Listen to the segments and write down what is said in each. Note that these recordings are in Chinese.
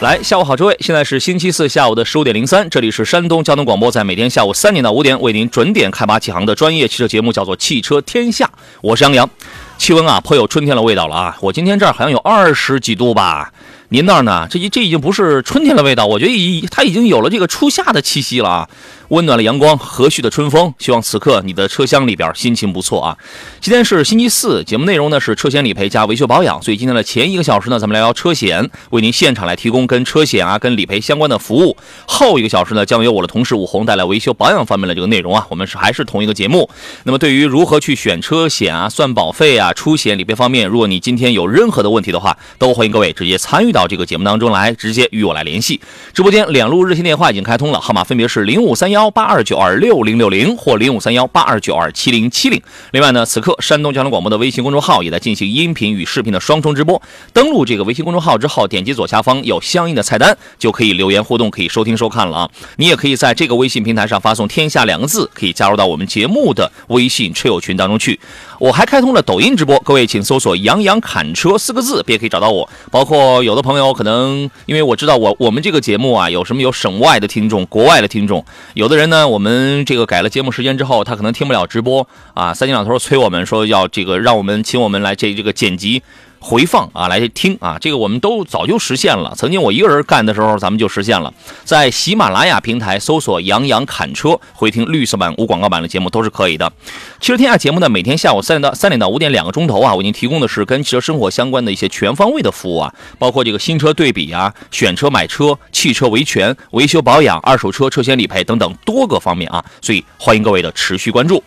来，下午好，诸位，现在是星期四下午的十五点零三，这里是山东交通广播，在每天下午三点到五点为您准点开拔启航的专业汽车节目，叫做《汽车天下》，我是杨洋。气温啊，颇有春天的味道了啊！我今天这儿好像有二十几度吧，您那儿呢？这这已经不是春天的味道，我觉得已它已经有了这个初夏的气息了啊！温暖的阳光，和煦的春风，希望此刻你的车厢里边心情不错啊！今天是星期四，节目内容呢是车险理赔加维修保养，所以今天的前一个小时呢，咱们聊聊车险，为您现场来提供跟车险啊、跟理赔相关的服务。后一个小时呢，将由我的同事武红带来维修保养方面的这个内容啊。我们是还是同一个节目。那么对于如何去选车险啊、算保费啊、出险理赔方面，如果你今天有任何的问题的话，都欢迎各位直接参与到这个节目当中来，直接与我来联系。直播间两路热线电话已经开通了，号码分别是零五三幺幺八二九二六零六零或零五三幺八二九二七零七零。另外呢，此刻山东交通广播的微信公众号也在进行音频与视频的双重直播。登录这个微信公众号之后，点击左下方有相应的菜单，就可以留言互动，可以收听收看了啊。你也可以在这个微信平台上发送“天下”两个字，可以加入到我们节目的微信车友群当中去。我还开通了抖音直播，各位请搜索“杨洋侃车”四个字，便可以找到我。包括有的朋友可能因为我知道我我们这个节目啊，有什么有省外的听众、国外的听众，有的人呢，我们这个改了节目时间之后，他可能听不了直播啊。三天两头催我们说要这个让我们请我们来这这个剪辑。回放啊，来听啊，这个我们都早就实现了。曾经我一个人干的时候，咱们就实现了。在喜马拉雅平台搜索“杨洋侃车”，回听绿色版、无广告版的节目都是可以的。汽车天下节目呢，每天下午三点到三点到五点两个钟头啊，为您提供的是跟汽车生活相关的一些全方位的服务啊，包括这个新车对比啊、选车买车、汽车维权、维修保养、二手车车险理赔等等多个方面啊，所以欢迎各位的持续关注。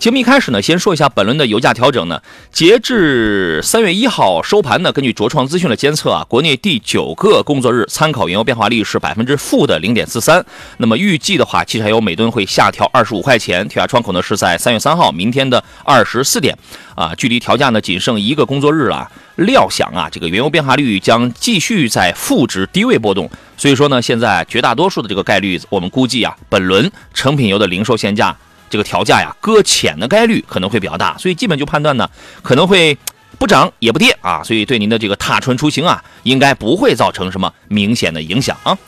节目一开始呢，先说一下本轮的油价调整呢。截至三月一号收盘呢，根据卓创资讯的监测啊，国内第九个工作日参考原油变化率是百分之负的零点四三。那么预计的话，汽柴油每吨会下调二十五块钱，调价窗口呢是在三月三号，明天的二十四点。啊，距离调价呢仅剩一个工作日了。料想啊，这个原油变化率将继续在负值低位波动。所以说呢，现在绝大多数的这个概率，我们估计啊，本轮成品油的零售限价。这个调价呀，搁浅的概率可能会比较大，所以基本就判断呢，可能会不涨也不跌啊，所以对您的这个踏春出行啊，应该不会造成什么明显的影响啊。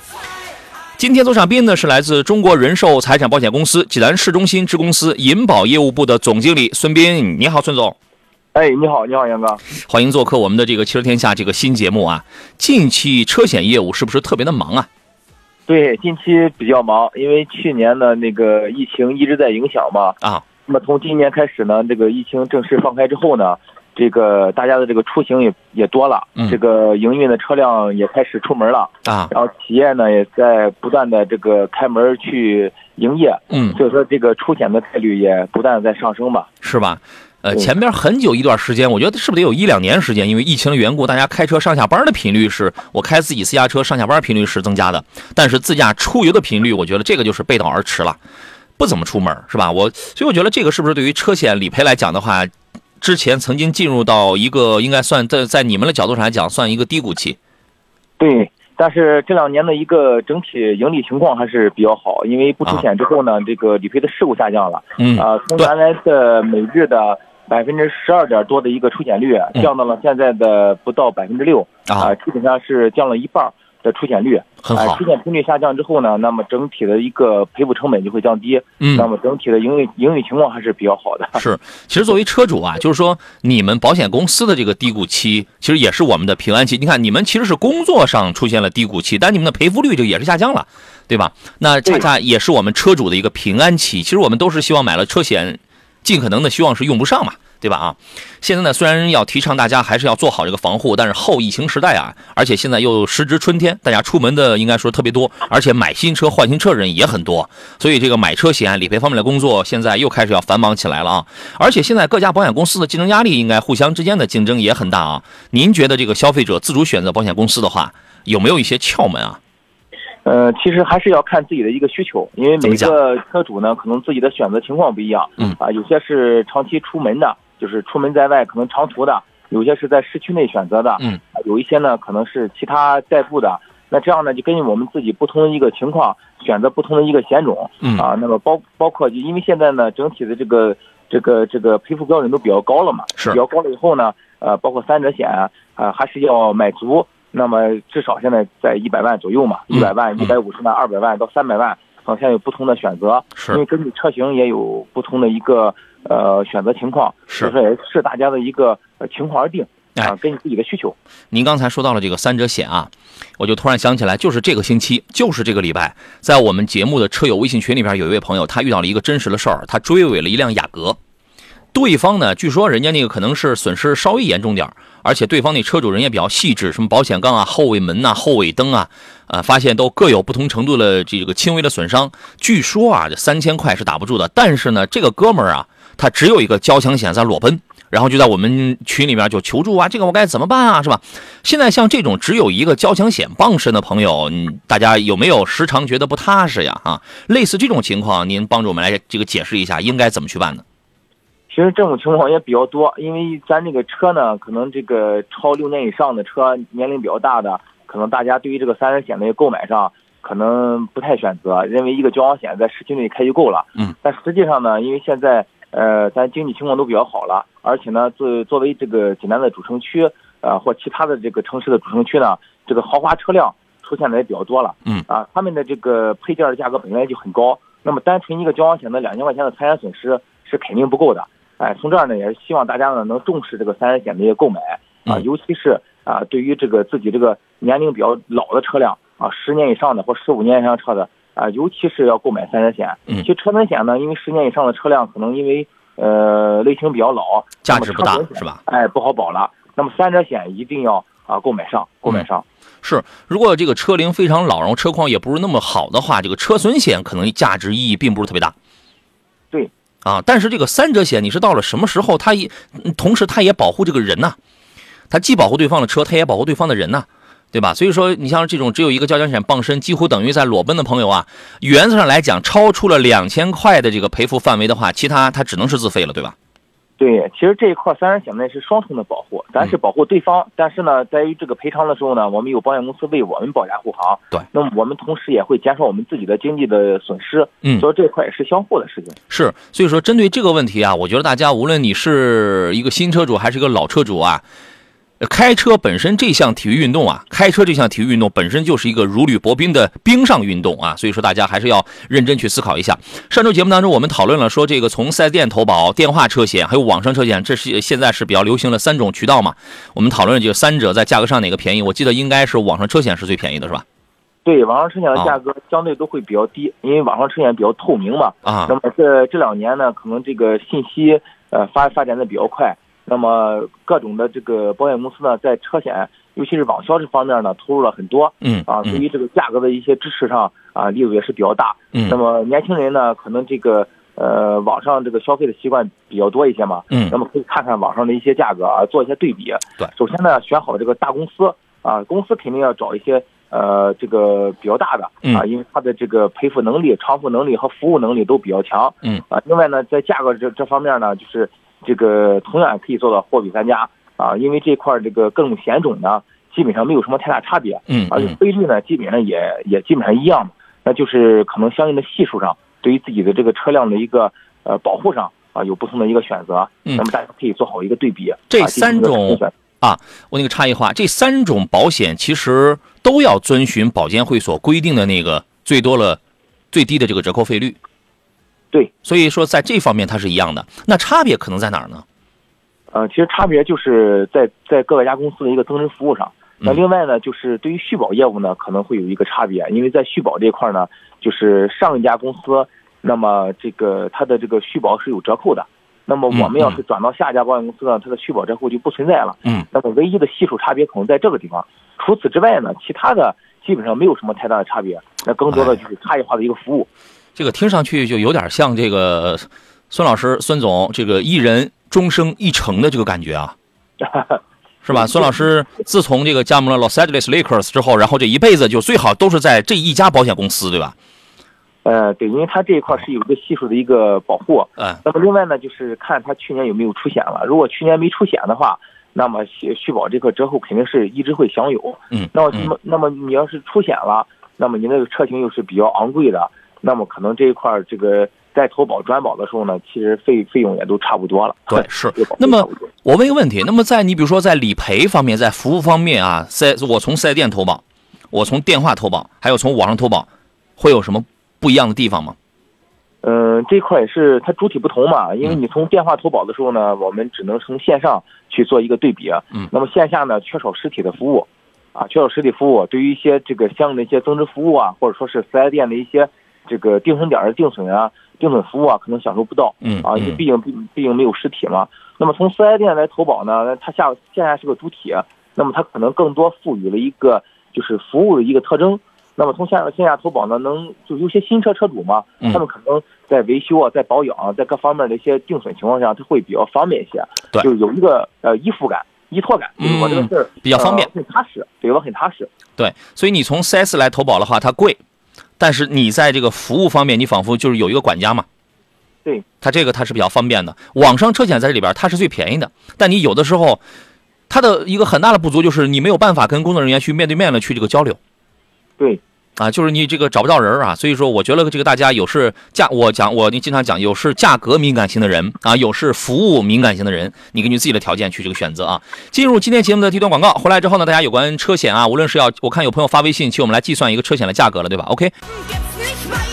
今天做场宾呢是来自中国人寿财产保险公司济南市中心支公司银保业务部的总经理孙斌，你好，孙总。哎，你好，你好，杨哥，欢迎做客我们的这个汽车天下这个新节目啊。近期车险业务是不是特别的忙啊？对，近期比较忙，因为去年呢那个疫情一直在影响嘛。啊。那么从今年开始呢，这个疫情正式放开之后呢，这个大家的这个出行也也多了，嗯这个营运的车辆也开始出门了，啊，然后企业呢也在不断的这个开门去营业，嗯，所以说这个出险的概率也不断的在上升吧。是吧？呃，前边很久一段时间，我觉得是不是得有一两年时间？因为疫情的缘故，大家开车上下班的频率是，我开自己私家车上下班频率是增加的，但是自驾出游的频率，我觉得这个就是背道而驰了，不怎么出门，是吧？我所以我觉得这个是不是对于车险理赔来讲的话，之前曾经进入到一个应该算在在你们的角度上来讲，算一个低谷期。对，但是这两年的一个整体盈利情况还是比较好，因为不出险之后呢，这个理赔的事故下降了。嗯啊，从原来的每日的百分之十二点多的一个出险率，降到了现在的不到百分之六嗯啊基本上是降了一半的出险率。很好啊，出险频率下降之后呢，那么整体的一个赔付成本就会降低，嗯那么整体的盈利盈利情况还是比较好的。是，其实作为车主啊，就是说你们保险公司的这个低谷期，其实也是我们的平安期。你看，你们其实是工作上出现了低谷期，但你们的赔付率就也是下降了，对吧？那恰恰也是我们车主的一个平安期。其实我们都是希望买了车险，尽可能的希望是用不上嘛。对吧？啊，现在呢，虽然要提倡大家还是要做好这个防护，但是后疫情时代啊，而且现在又时值春天，大家出门的应该说特别多，而且买新车换新车的人也很多，所以这个买车险理赔方面的工作现在又开始要繁忙起来了啊！而且现在各家保险公司的竞争压力应该互相之间的竞争也很大啊。您觉得这个消费者自主选择保险公司的话，有没有一些窍门啊？呃，其实还是要看自己的一个需求，因为每个车主呢，可能自己的选择情况不一样。嗯啊，有些是长期出门的，就是出门在外可能长途的；有些是在市区内选择的。嗯啊，有一些呢可能是其他代步的。那这样呢，就根据我们自己不同的一个情况，选择不同的一个险种。嗯啊，那么包包括就因为现在呢，整体的这个这个这个赔付标准都比较高了嘛，是比较高了以后呢，呃，包括三者险啊、还是要买足。那么至少现在在一百万左右嘛，嗯一百万、嗯一百五十万、二百万到三百万，好像有不同的选择，因为根据车型也有不同的一个呃选择情况，是所以说也视大家的一个呃情况而定哎啊，根据自己的需求。您刚才说到了这个三者险啊，我就突然想起来，就是这个星期，就是这个礼拜，在我们节目的车友微信群里边，有一位朋友，他遇到了一个真实的事儿，他追尾了一辆雅阁，对方呢，据说人家那个可能是损失稍微严重点而且对方那车主人也比较细致，什么保险杠啊、后尾门呐、后尾灯啊，啊，发现都各有不同程度的这个轻微的损伤。据说啊，这三千块是打不住的，但是呢，这个哥们儿啊，他只有一个交强险在裸奔。然后就在我们群里面就求助啊，这个我该怎么办啊，是吧？现在像这种只有一个交强险傍身的朋友，大家有没有时常觉得不踏实呀？啊，类似这种情况，您帮助我们来这个解释一下，应该怎么去办呢？其实这种情况也比较多，因为咱这个车呢，可能这个超六年以上的车，年龄比较大的，可能大家对于这个三人险的购买上，可能不太选择，认为一个交强险在市区内开就够了。嗯。但实际上呢，因为现在呃，咱经济情况都比较好了，而且呢，作作为这个济南的主城区，呃，或其他的这个城市的主城区呢，这个豪华车辆出现的也比较多了。嗯。啊，他们的这个配件的价格本来就很高，那么单纯一个交强险的两千块钱的财产损失是肯定不够的。哎，从这儿呢，也是希望大家呢能重视这个三者险的一个购买啊，嗯尤其是啊，对于这个自己这个年龄比较老的车辆啊，十年以上的或十五年以上车的啊，尤其是要购买三者险。嗯其实车损险呢，因为十年以上的车辆可能因为呃类型比较老，价值不大是吧？哎，不好保了。那么三者险一定要啊购买上，购买上。是，如果这个车龄非常老，然后车况也不是那么好的话，这个车损险可能价值意义并不是特别大。啊，但是这个三者险，你是到了什么时候，它也同时它也保护这个人呐、它既保护对方的车，它也保护对方的人呐、对吧？所以说，你像这种只有一个交强险傍身，几乎等于在裸奔的朋友啊，原则上来讲，超出了两千块的这个赔付范围的话，其他它只能是自费了，对吧？对，其实这一块三人险呢是双重的保护，咱是保护对方，但是呢，在于这个赔偿的时候呢，我们有保险公司为我们保驾护航。对，那么我们同时也会减少我们自己的经济的损失。嗯所以这一块也是相互的事情。是，所以说针对这个问题啊，我觉得大家无论你是一个新车主还是一个老车主啊，呃开车本身这项体育运动啊，开车这项体育运动本身就是一个如履薄冰的冰上运动啊，所以说大家还是要认真去思考一下。上周节目当中我们讨论了说这个从四 S 店投保、电话车险还有网上车险，这是现在是比较流行的三种渠道嘛。我们讨论这个三者在价格上哪个便宜，我记得应该是网上车险是最便宜的，是吧？对，网上车险的啊价格相对都会比较低，因为网上车险比较透明嘛。啊那么这这两年呢，可能这个信息呃发发展的比较快，那么各种的这个保险公司呢，在车险，尤其是网销这方面呢，投入了很多。嗯啊，对嗯于这个价格的一些支持上啊，力度也是比较大。嗯那么年轻人呢，可能这个呃网上这个消费的习惯比较多一些嘛，嗯那么可以看看网上的一些价格啊，做一些对比。对首先呢，选好这个大公司啊，公司肯定要找一些呃这个比较大的嗯啊，因为它的这个赔付能力、偿付能力和服务能力都比较强。嗯啊，另外呢，在价格这这方面呢，就是这个同样也可以做到货比三家啊，因为这块儿这个各种险种呢，基本上没有什么太大差别，嗯而且嗯费率呢基本上也也基本上一样，那就是可能相应的系数上，对于自己的这个车辆的一个呃保护上啊有不同的一个选择，嗯那么大家可以做好一个对比。这三种啊，我那个差异化，这三种保险其实都要遵循保监会所规定的那个最多了最低的这个折扣费率。对，所以说在这方面它是一样的。那差别可能在哪儿呢？呃，其实差别就是在在各个家公司的一个增值服务上。那嗯另外呢，就是对于续保业务呢，可能会有一个差别，因为在续保这一块呢，就是上一家公司，那么这个它的这个续保是有折扣的。那么我们要是转到下一家保险公司呢，它的续保折扣就不存在了。嗯，那么唯一的系数差别可能在这个地方。除此之外呢，其他的基本上没有什么太大的差别。那更多的就是差异化的一个服务。这个听上去就有点像这个孙老师孙总这个一人终生一城的这个感觉啊。是吧？孙老师自从这个加盟了 Los Angeles Lakers 之后，然后这一辈子就最好都是在这一家保险公司，对吧？呃，对，因为它这一块是有一个系数的一个保护。嗯那么另外呢，就是看他去年有没有出险了。如果去年没出险的话，那么续续保这块折扣肯定是一直会享有。嗯，那么那么那么你要是出险了，那么你那个车型又是比较昂贵的，那么可能这一块儿这个在投保专保的时候呢，其实费费用也都差不多了。对，是那么我问一个问题，那么在你比如说在理赔方面，在服务方面啊，在我从四 S 店投保，我从电话投保，还有从网上投保，会有什么不一样的地方吗？嗯，这块也是它主体不同嘛，因为嗯你从电话投保的时候呢，我们只能从线上去做一个对比。嗯那么线下呢，缺少实体的服务，啊，缺少实体服务，对于一些这个相应的一些增值服务啊，或者说是四 S 店的一些这个定损点儿的定损啊、定损服务啊，可能享受不到。嗯啊，因为嗯毕竟毕毕竟没有实体嘛。那么从四 S 店来投保呢，它下线下是个主体，那么它可能更多赋予了一个就是服务的一个特征。那么从线上线下投保呢，能就有些新车车主嘛，嗯他们可能在维修啊、在保养啊、在各方面的一些定损情况下，它会比较方便一些，对就有一个呃依附感、依托感，就是我这个事儿、嗯比较方便呃很踏实，对我很踏实。对，所以你从 4S 来投保的话，它贵，但是你在这个服务方面，你仿佛就是有一个管家嘛。对，它这个它是比较方便的。网上车险在这里边它是最便宜的，但你有的时候，它的一个很大的不足就是你没有办法跟工作人员去面对面的去这个交流。对，啊，就是你这个找不到人啊，所以说我觉得这个大家有是价，我讲我你经常讲有是价格敏感型的人啊，有是服务敏感型的人，你根据自己的条件去这个选择啊。进入今天节目的第一段广告，回来之后呢，大家有关车险啊，无论是要我看有朋友发微信，请我们来计算一个车险的价格了，对吧？OK，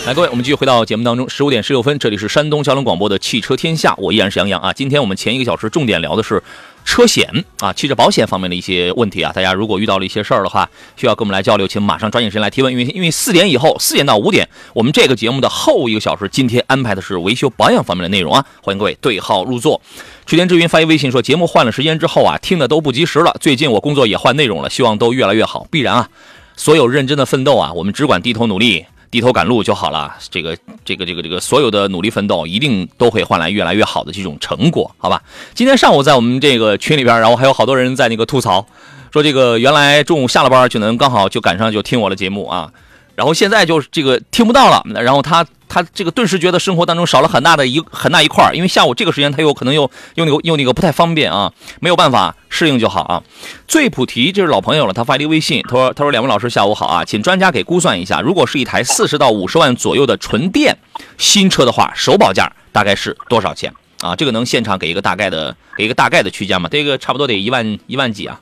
来，各位，我们继续回到节目当中，十五点十六分，这里是山东交通广播的汽车天下，我依然是杨洋啊。今天我们前一个小时重点聊的是车险啊，汽车保险方面的一些问题啊。大家如果遇到了一些事儿的话，需要跟我们来交流，请马上抓紧时间来提问，因为因为四点以后，四点到五点，我们这个节目的后一个小时，今天安排的是维修保养方面的内容啊。欢迎各位对号入座。垂天之云发一微信说，节目换了时间之后啊，听的都不及时了。最近我工作也换内容了，希望都越来越好，必然啊。所有认真的奋斗啊，我们只管低头努力，低头赶路就好了。这个、这个、这个、这个，所有的努力奋斗，一定都会换来越来越好的这种成果，好吧？今天上午在我们这个群里边，然后还有好多人在那个吐槽，说这个原来中午下了班就能刚好就赶上就听我的节目啊，然后现在就是这个听不到了，然后他他这个顿时觉得生活当中少了很大的一很大一块，因为下午这个时间他又可能又又那个又那个不太方便啊，没有办法适应就好啊。最普提这是老朋友了，他发了一个微信，他说他说两位老师下午好啊，请专家给估算一下，如果是一台四十到五十万左右的纯电新车的话，首保价大概是多少钱啊？这个能现场给一个大概的给一个大概的区间吗？这个差不多得一万一万几啊？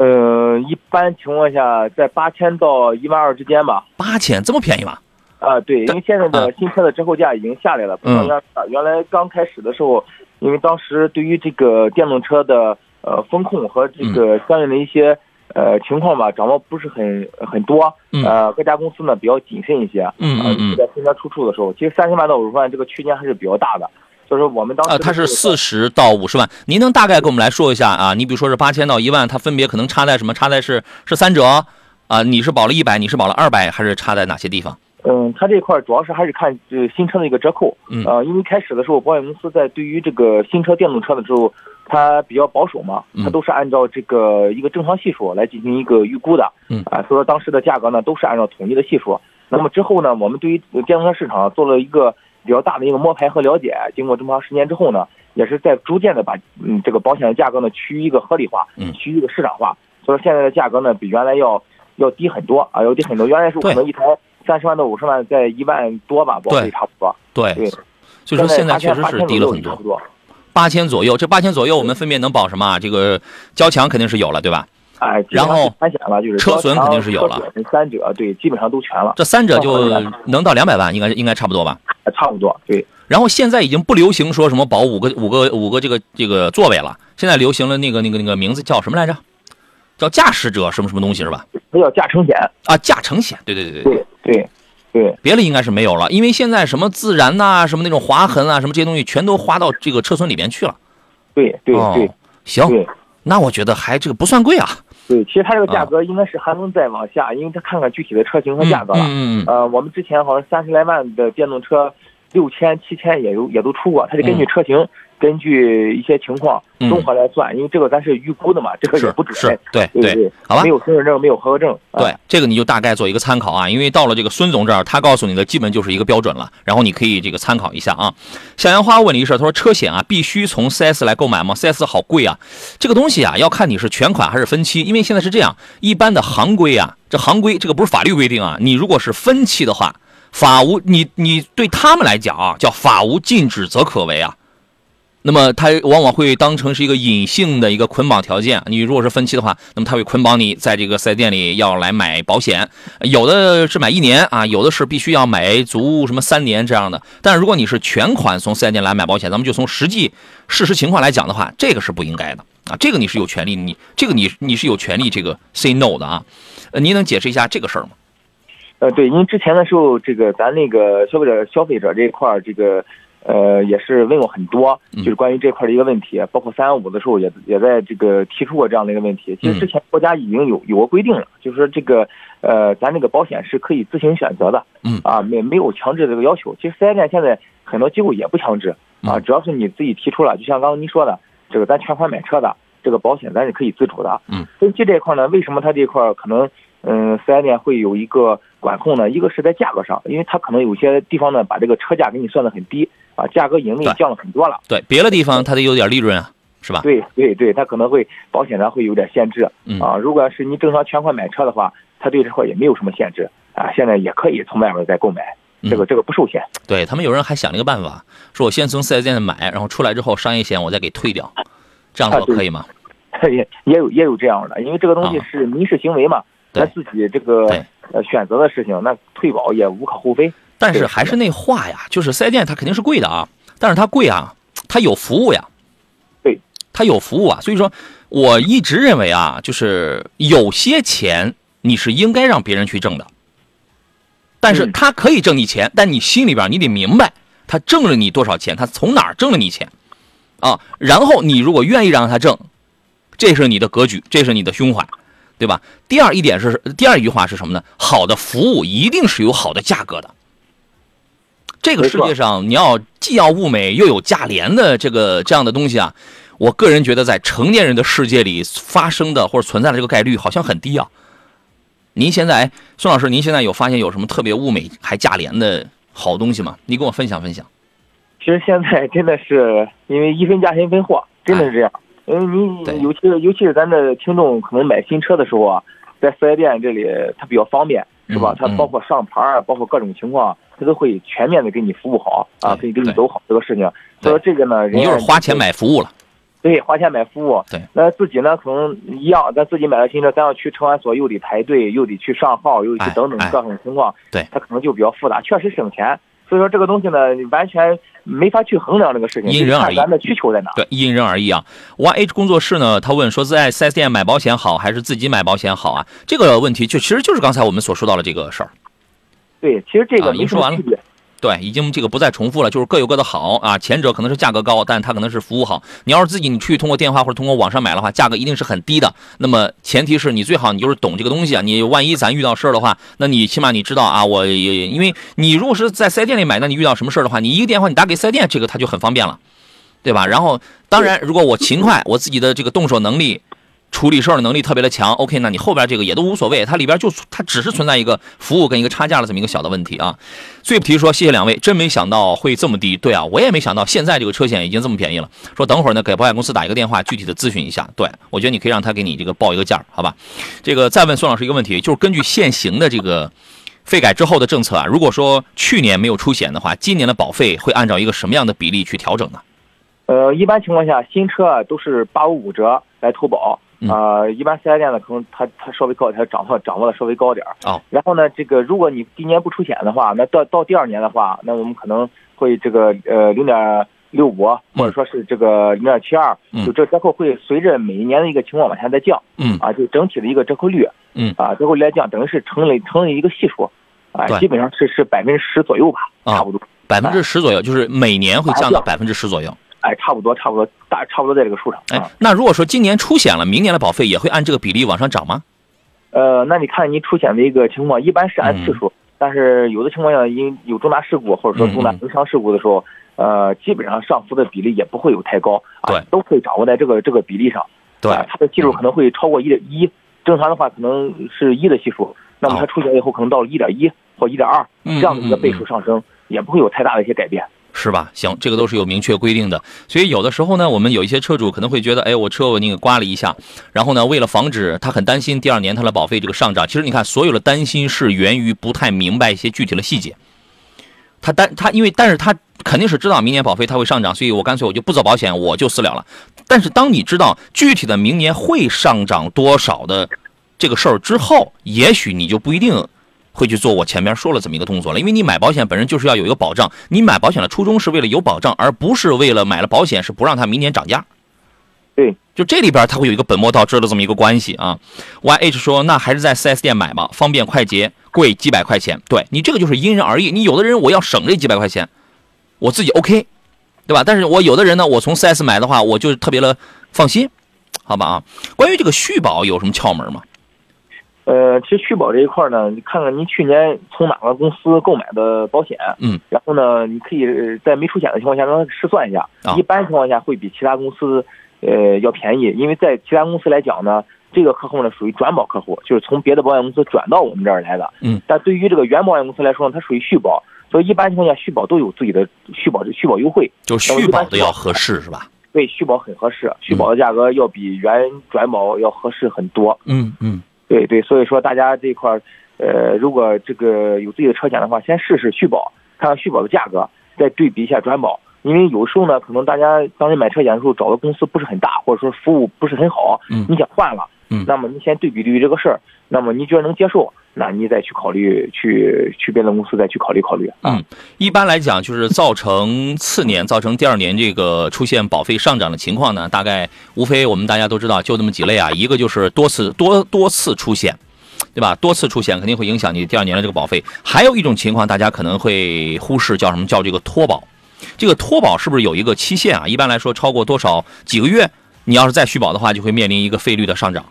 呃，一般情况下在八千到一万二之间吧。八千这么便宜吗？啊，对，因为现在啊。的新车的折扣价已经下来了，不像嗯。原来原来刚开始的时候，因为当时对于这个电动车的呃风控和这个相应的一些呃情况吧，掌握不是很很多，嗯。呃，各家公司呢比较谨慎一些，嗯嗯在新车出处的时候，其实三十万到五十万这个区间还是比较大的，就是我们当时呃，它是四十到五十万，您能大概给我们来说一下啊？你比如说是八千到一万，它分别可能差在什么？差在是是三折啊？你是保了一百，你是保了二百，还是差在哪些地方？嗯，它这块主要是还是看呃新车的一个折扣，嗯呃，因为开始的时候保险公司在对于这个新车电动车的时候，它比较保守嘛，嗯它都是按照这个一个正常系数来进行一个预估的，嗯啊、所以说当时的价格呢都是按照统一的系数。那么之后呢，我们对于电动车市场做了一个比较大的一个摸排和了解，经过这么长时间之后呢，也是在逐渐的把嗯这个保险的价格呢趋于一个合理化，嗯趋于一个市场化。所以说现在的价格呢比原来要要低很多啊，要低很多。原来是对可能一台三十万到五十万在一万多吧，保费差不多。对，对，所以说现在在确实是低了很多。八千左右。这八千左右，我们分别能保什么啊？这个交强肯定是有了，对吧？哎，然后全险了，就是车损肯定是有了三者对，基本上都全了，这三者就哦能到两百万，应该应该差不多吧？差不多对。然后现在已经不流行说什么保五个五个五个这个这个座位了，现在流行了那个那个那个名字叫什么来着？叫驾驶者什么什么东西是吧？它叫驾乘险，啊，驾乘险，对对对对，对对对别的应该是没有了，因为现在什么自燃呐、什么那种划痕啊，什么这些东西全都划到这个车损里面去了。对对哦对行，那我觉得还这个不算贵啊。对，其实它这个价格应该是还能再往下，因为它看看具体的车型和价格了。嗯嗯嗯呃，我们之前好像三十来万的电动车，六千、七千也有也都出过，它是根据车型、根据一些情况嗯综合来算，因为这个咱是预估的嘛，这个也不准。是，对对对，好吧没。有身份证，没有合格证。啊对，这个你就大概做一个参考啊，因为到了这个孙总这儿，他告诉你的基本就是一个标准了，然后你可以这个参考一下啊。向阳花问了一事，他说车险啊必须从 4S 来购买吗？4S 好贵啊，这个东西啊要看你是全款还是分期，因为现在是这样，一般的行规啊，这行规这个不是法律规定啊，你如果是分期的话，法无你你对他们来讲啊，叫法无禁止则可为啊。那么它往往会当成是一个隐性的一个捆绑条件。你如果是分期的话，那么它会捆绑你在这个四 S 店里要来买保险，有的是买一年啊，有的是必须要买足什么三年这样的。但是如果你是全款从四 S 店来买保险，咱们就从实际事实情况来讲的话，这个是不应该的啊，这个你是有权利，你这个你你是有权利这个 say no 的啊。呃，您能解释一下这个事儿吗？呃，对，因为之前的时候，这个咱那个消费者消费者这一块儿，这个呃也是问过很多，嗯就是关于这块儿的一个问题，包括三幺五的时候也也在这个提出过这样的一个问题。其嗯实之前国家已经有有过规定了，就是说这个呃咱这个保险是可以自行选择的，嗯啊没没有强制这个要求。其实四 S 店现在很多机构也不强制啊，嗯只要是你自己提出了，就像刚刚您说的，这个咱全款买车的这个保险咱是可以自主的。嗯，分期这一块呢，为什么它这一块儿可能嗯四 S 店会有一个管控呢？一个是在价格上，因为它可能有些地方呢把这个车价给你算得很低啊，价格盈利降了很多了。对，别的地方它得有点利润啊，是吧？对对对，它可能会保险上会有点限制嗯啊。如果要是你正常全款买车的话，它对这块也没有什么限制啊。现在也可以从外面再购买，这个这个不受限。对他们有人还想了一个办法，说我先从四 S 店买，然后出来之后商业险我再给退掉，这样做可以吗？也也有也有这样的，因为这个东西啊是民事行为嘛，对咱自己这个选择的事情，那退保也无可厚非。但是还是那话呀，就是四 S 店它肯定是贵的啊，但是它贵啊，它有服务呀，对，它有服务啊，所以说我一直认为啊，就是有些钱你是应该让别人去挣的，但是嗯他可以挣你钱，但你心里边你得明白，他挣了你多少钱，他从哪儿挣了你钱啊？然后你如果愿意让他挣，这是你的格局，这是你的胸怀，对吧？第二一点是，第二一句话是什么呢？好的服务一定是有好的价格的。这个世界上，你要既要物美又有价廉的这个这样的东西啊，我个人觉得在成年人的世界里发生的或者存在的这个概率好像很低啊。您现在，孙老师，您现在有发现有什么特别物美还价廉的好东西吗？你跟我分享分享。其实现在真的是因为一分价钱一分货，真的是这样。因为对你尤其是尤其是咱的听众可能买新车的时候啊，在四 S 店这里它比较方便，是吧嗯？嗯它包括上牌儿，包括各种情况，它都会全面的给你服务好啊，可以给你走好这个事情。所以说这个呢，人你家就是花钱买服务了。对，花钱买服务。对，那自己呢，可能一样，咱自己买了新车，咱要去车管所又得排队，又得去上号，又得等等各种情况，对它可能就比较复杂，确实省钱。所以说这个东西呢，你完全没法去衡量这个事情，因人而异咱的需求在哪。对，因人而异啊。YH 工作室呢，他问说，在 4S 店买保险好还是自己买保险好啊？这个问题就其实就是刚才我们所说到的这个事儿。对，其实这啊个没您说完了什么区别。对，已经这个不再重复了，就是各有各的好啊。前者可能是价格高，但它可能是服务好。你要是自己你去通过电话或者通过网上买的话，价格一定是很低的。那么前提是你最好你就是懂这个东西啊。你万一咱遇到事儿的话，那你起码你知道啊，我也因为你如果是在四 S 店里买，那你遇到什么事儿的话，你一个电话你打给四 S 店，这个它就很方便了，对吧？然后当然，如果我勤快，我自己的这个动手能力。处理事儿的能力特别的强，OK，那你后边这个也都无所谓，它里边就它只是存在一个服务跟一个差价的这么一个小的问题啊。最不提说，谢谢两位，真没想到会这么低。对啊，我也没想到现在这个车险已经这么便宜了。说等会儿呢，给保险公司打一个电话，具体的咨询一下。对我觉得你可以让他给你这个报一个价，好吧？这个再问孙老师一个问题，就是根据现行的这个费改之后的政策啊，如果说去年没有出险的话，今年的保费会按照一个什么样的比例去调整呢？呃，一般情况下，新车啊都是八五五折来投保。嗯啊、一般四 S 店的，可能它它稍微高，它掌握掌握的稍微高点儿。哦。然后呢，这个如果你第一年不出险的话，那到到第二年的话，那我们可能会这个呃零点六五，或者说是这个零点七二嗯，就这折扣会随着每一年的一个情况往下再降。嗯啊，就整体的一个折扣率。嗯啊，折扣率来降，等于是成了成了一个系数。啊，基本上是是百分之十左右吧，啊差不多。百分之十左右，就是每年会降到啊百分之十左右。哎，差不多，差不多，大差不多在这个数上。啊哎，那如果说今年出险了，明年的保费也会按这个比例往上涨吗？呃，那你看你出险的一个情况，一般是按次嗯数，但是有的情况下因有重大事故或者说重大工伤事故的时候，呃，基本上上浮的比例也不会有太高，啊对，都会掌握在这个这个比例上。对啊它的系数可能会超过一点一，正常的话可能是一的系数，那么它出险以后可能到了一点一或一点二嗯这样的一个倍数上升，也不会有太大的一些改变。是吧？行，这个都是有明确规定的。所以有的时候呢，我们有一些车主可能会觉得，哎，我车我那个刮了一下，然后呢，为了防止他很担心第二年他的保费这个上涨，其实你看，所有的担心是源于不太明白一些具体的细节。他担他因为但是他肯定是知道明年保费它会上涨，所以我干脆我就不走保险，我就私了了。但是当你知道具体的明年会上涨多少的这个事儿之后，也许你就不一定会去做我前面说了这么一个动作了，因为你买保险本身就是要有一个保障，你买保险的初衷是为了有保障，而不是为了买了保险是不让它明年涨价。对，就这里边它会有一个本末倒置的这么一个关系啊。YH 说，那还是在 4S 店买吧，方便快捷，贵几百块钱。对你这个就是因人而异，你有的人我要省这几百块钱，我自己 OK，对吧？但是我有的人呢，我从 4S 买的话，我就特别的放心，好吧啊。关于这个续保有什么窍门吗？呃，其实续保这一块呢，你看看您去年从哪个公司购买的保险，嗯，然后呢，你可以呃在没出险的情况下让他试算一下，啊一般情况下会比其他公司呃要便宜，因为在其他公司来讲呢，这个客户呢属于转保客户，就是从别的保险公司转到我们这儿来的，嗯，但对于这个原保险公司来说呢，它属于续保，所以一般情况下续保都有自己的续保续保优惠，就是续保的要合适是吧？对续保很合适，续保的价格要比原转保要合适很多。嗯嗯，对对，所以说大家这块儿，呃，如果这个有自己的车险的话，先试试续保，看看续保的价格，再对比一下转保。因为有时候呢，可能大家当时买车险的时候找的公司不是很大，或者说服务不是很好，嗯你想换了，嗯那么你先对比对比这个事儿，那么你觉得能接受，那你再去考虑去去别的公司再去考虑考虑。嗯，一般来讲，就是造成次年、造成第二年这个出现保费上涨的情况呢，大概无非我们大家都知道，就那么几类啊。一个就是多次多多次出险，对吧？多次出险肯定会影响你第二年的这个保费。还有一种情况，大家可能会忽视，叫什么叫这个脱保？这个脱保是不是有一个期限啊？一般来说，超过多少几个月，你要是再续保的话，就会面临一个费率的上涨。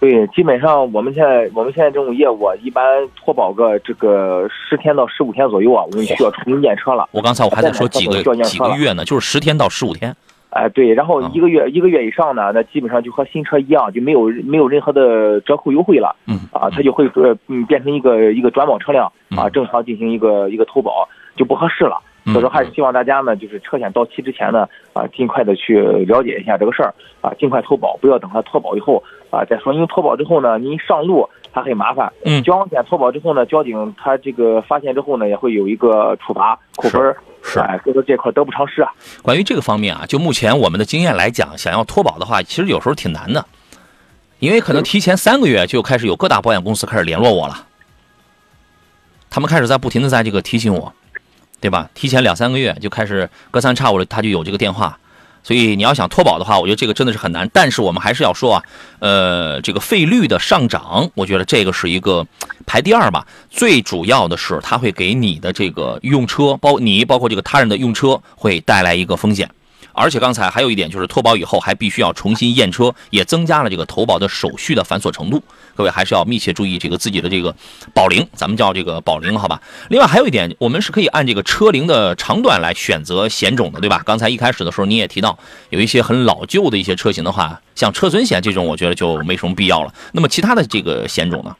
对，基本上我们现在我们现在这种业务啊，一般脱保个这个十天到十五天左右啊，我们需要重新验车了。我刚才我还在说几个几个月呢，就是十天到十五天。哎，对，然后啊一个月、一个月以上呢，那基本上就和新车一样，就没有没有任何的折扣优惠了。嗯啊，它就会呃嗯变成一个一个转保车辆啊，嗯正常进行一个一个投保就不合适了。嗯所以说还是希望大家呢，就是车险到期之前呢，啊，尽快的去了解一下这个事儿啊，尽快投保，不要等它脱保以后啊再说，因为脱保之后呢，您上路它很麻烦。嗯交强险脱保之后呢，交警他这个发现之后呢，也会有一个处罚扣分儿。是哎，所以说这块得不偿失啊。关于这个方面啊，就目前我们的经验来讲，想要脱保的话，其实有时候挺难的，因为可能提前三个月就开始有各大保险公司开始联络我了，他们开始在不停的在这个提醒我，对吧？提前两三个月就开始隔三差五的他就有这个电话，所以你要想脱保的话，我觉得这个真的是很难。但是我们还是要说啊，呃，这个费率的上涨，我觉得这个是一个排第二吧。最主要的是，它会给你的这个用车，包你包括这个他人的用车，会带来一个风险。而且刚才还有一点就是脱保以后还必须要重新验车，也增加了这个投保的手续的繁琐程度。各位还是要密切注意这个自己的这个保龄，咱们叫这个保龄，好吧？另外还有一点，我们是可以按这个车龄的长短来选择险种的，对吧？刚才一开始的时候你也提到，有一些很老旧的一些车型的话，像车损险这种，我觉得就没什么必要了。那么其他的这个险种呢？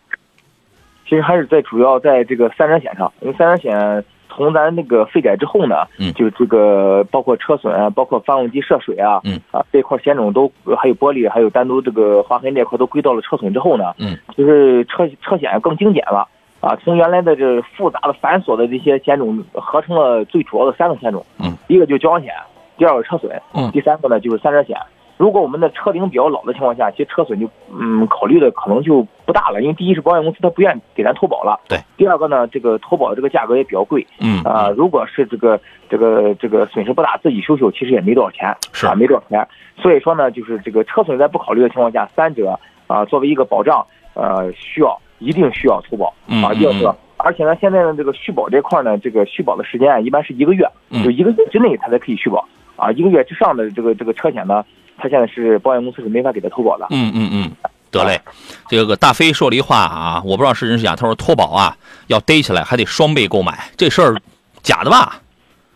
其实还是在主要在这个三者险上，因为三者险从咱那个废改之后呢，嗯就这个包括车损啊，包括发动机涉水啊，嗯啊这块险种都还有玻璃，还有单独这个划痕这块都归到了车损之后呢，嗯，就是车车险更精简了。啊，从原来的这复杂的繁琐的这些险种合成了最主要的三个险种，嗯，一个就是交强险，第二个车损，嗯第三个呢就是三者险。如果我们的车龄比较老的情况下，其实车损就嗯考虑的可能就不大了，因为第一是保险公司他不愿意给咱投保了，对。第二个呢，这个投保的这个价格也比较贵，嗯啊、如果是这个这个这个损失不大，自己修修其实也没多少钱，是啊，没多少钱。所以说呢，就是这个车损在不考虑的情况下，三者啊、作为一个保障，呃，需要一定需要投保嗯啊，一定嗯是。而且呢，现在呢，这个续保这块呢，这个续保的时间啊，一般是一个月，嗯就一个月之内它才可以续保啊，一个月之上的这个这个车险呢，他现在是保险公司是没法给他投保的。嗯嗯嗯，得嘞。这个大飞说了一话啊，我不知道是真是假。他说脱保啊要逮起来还得双倍购买，这事儿假的吧？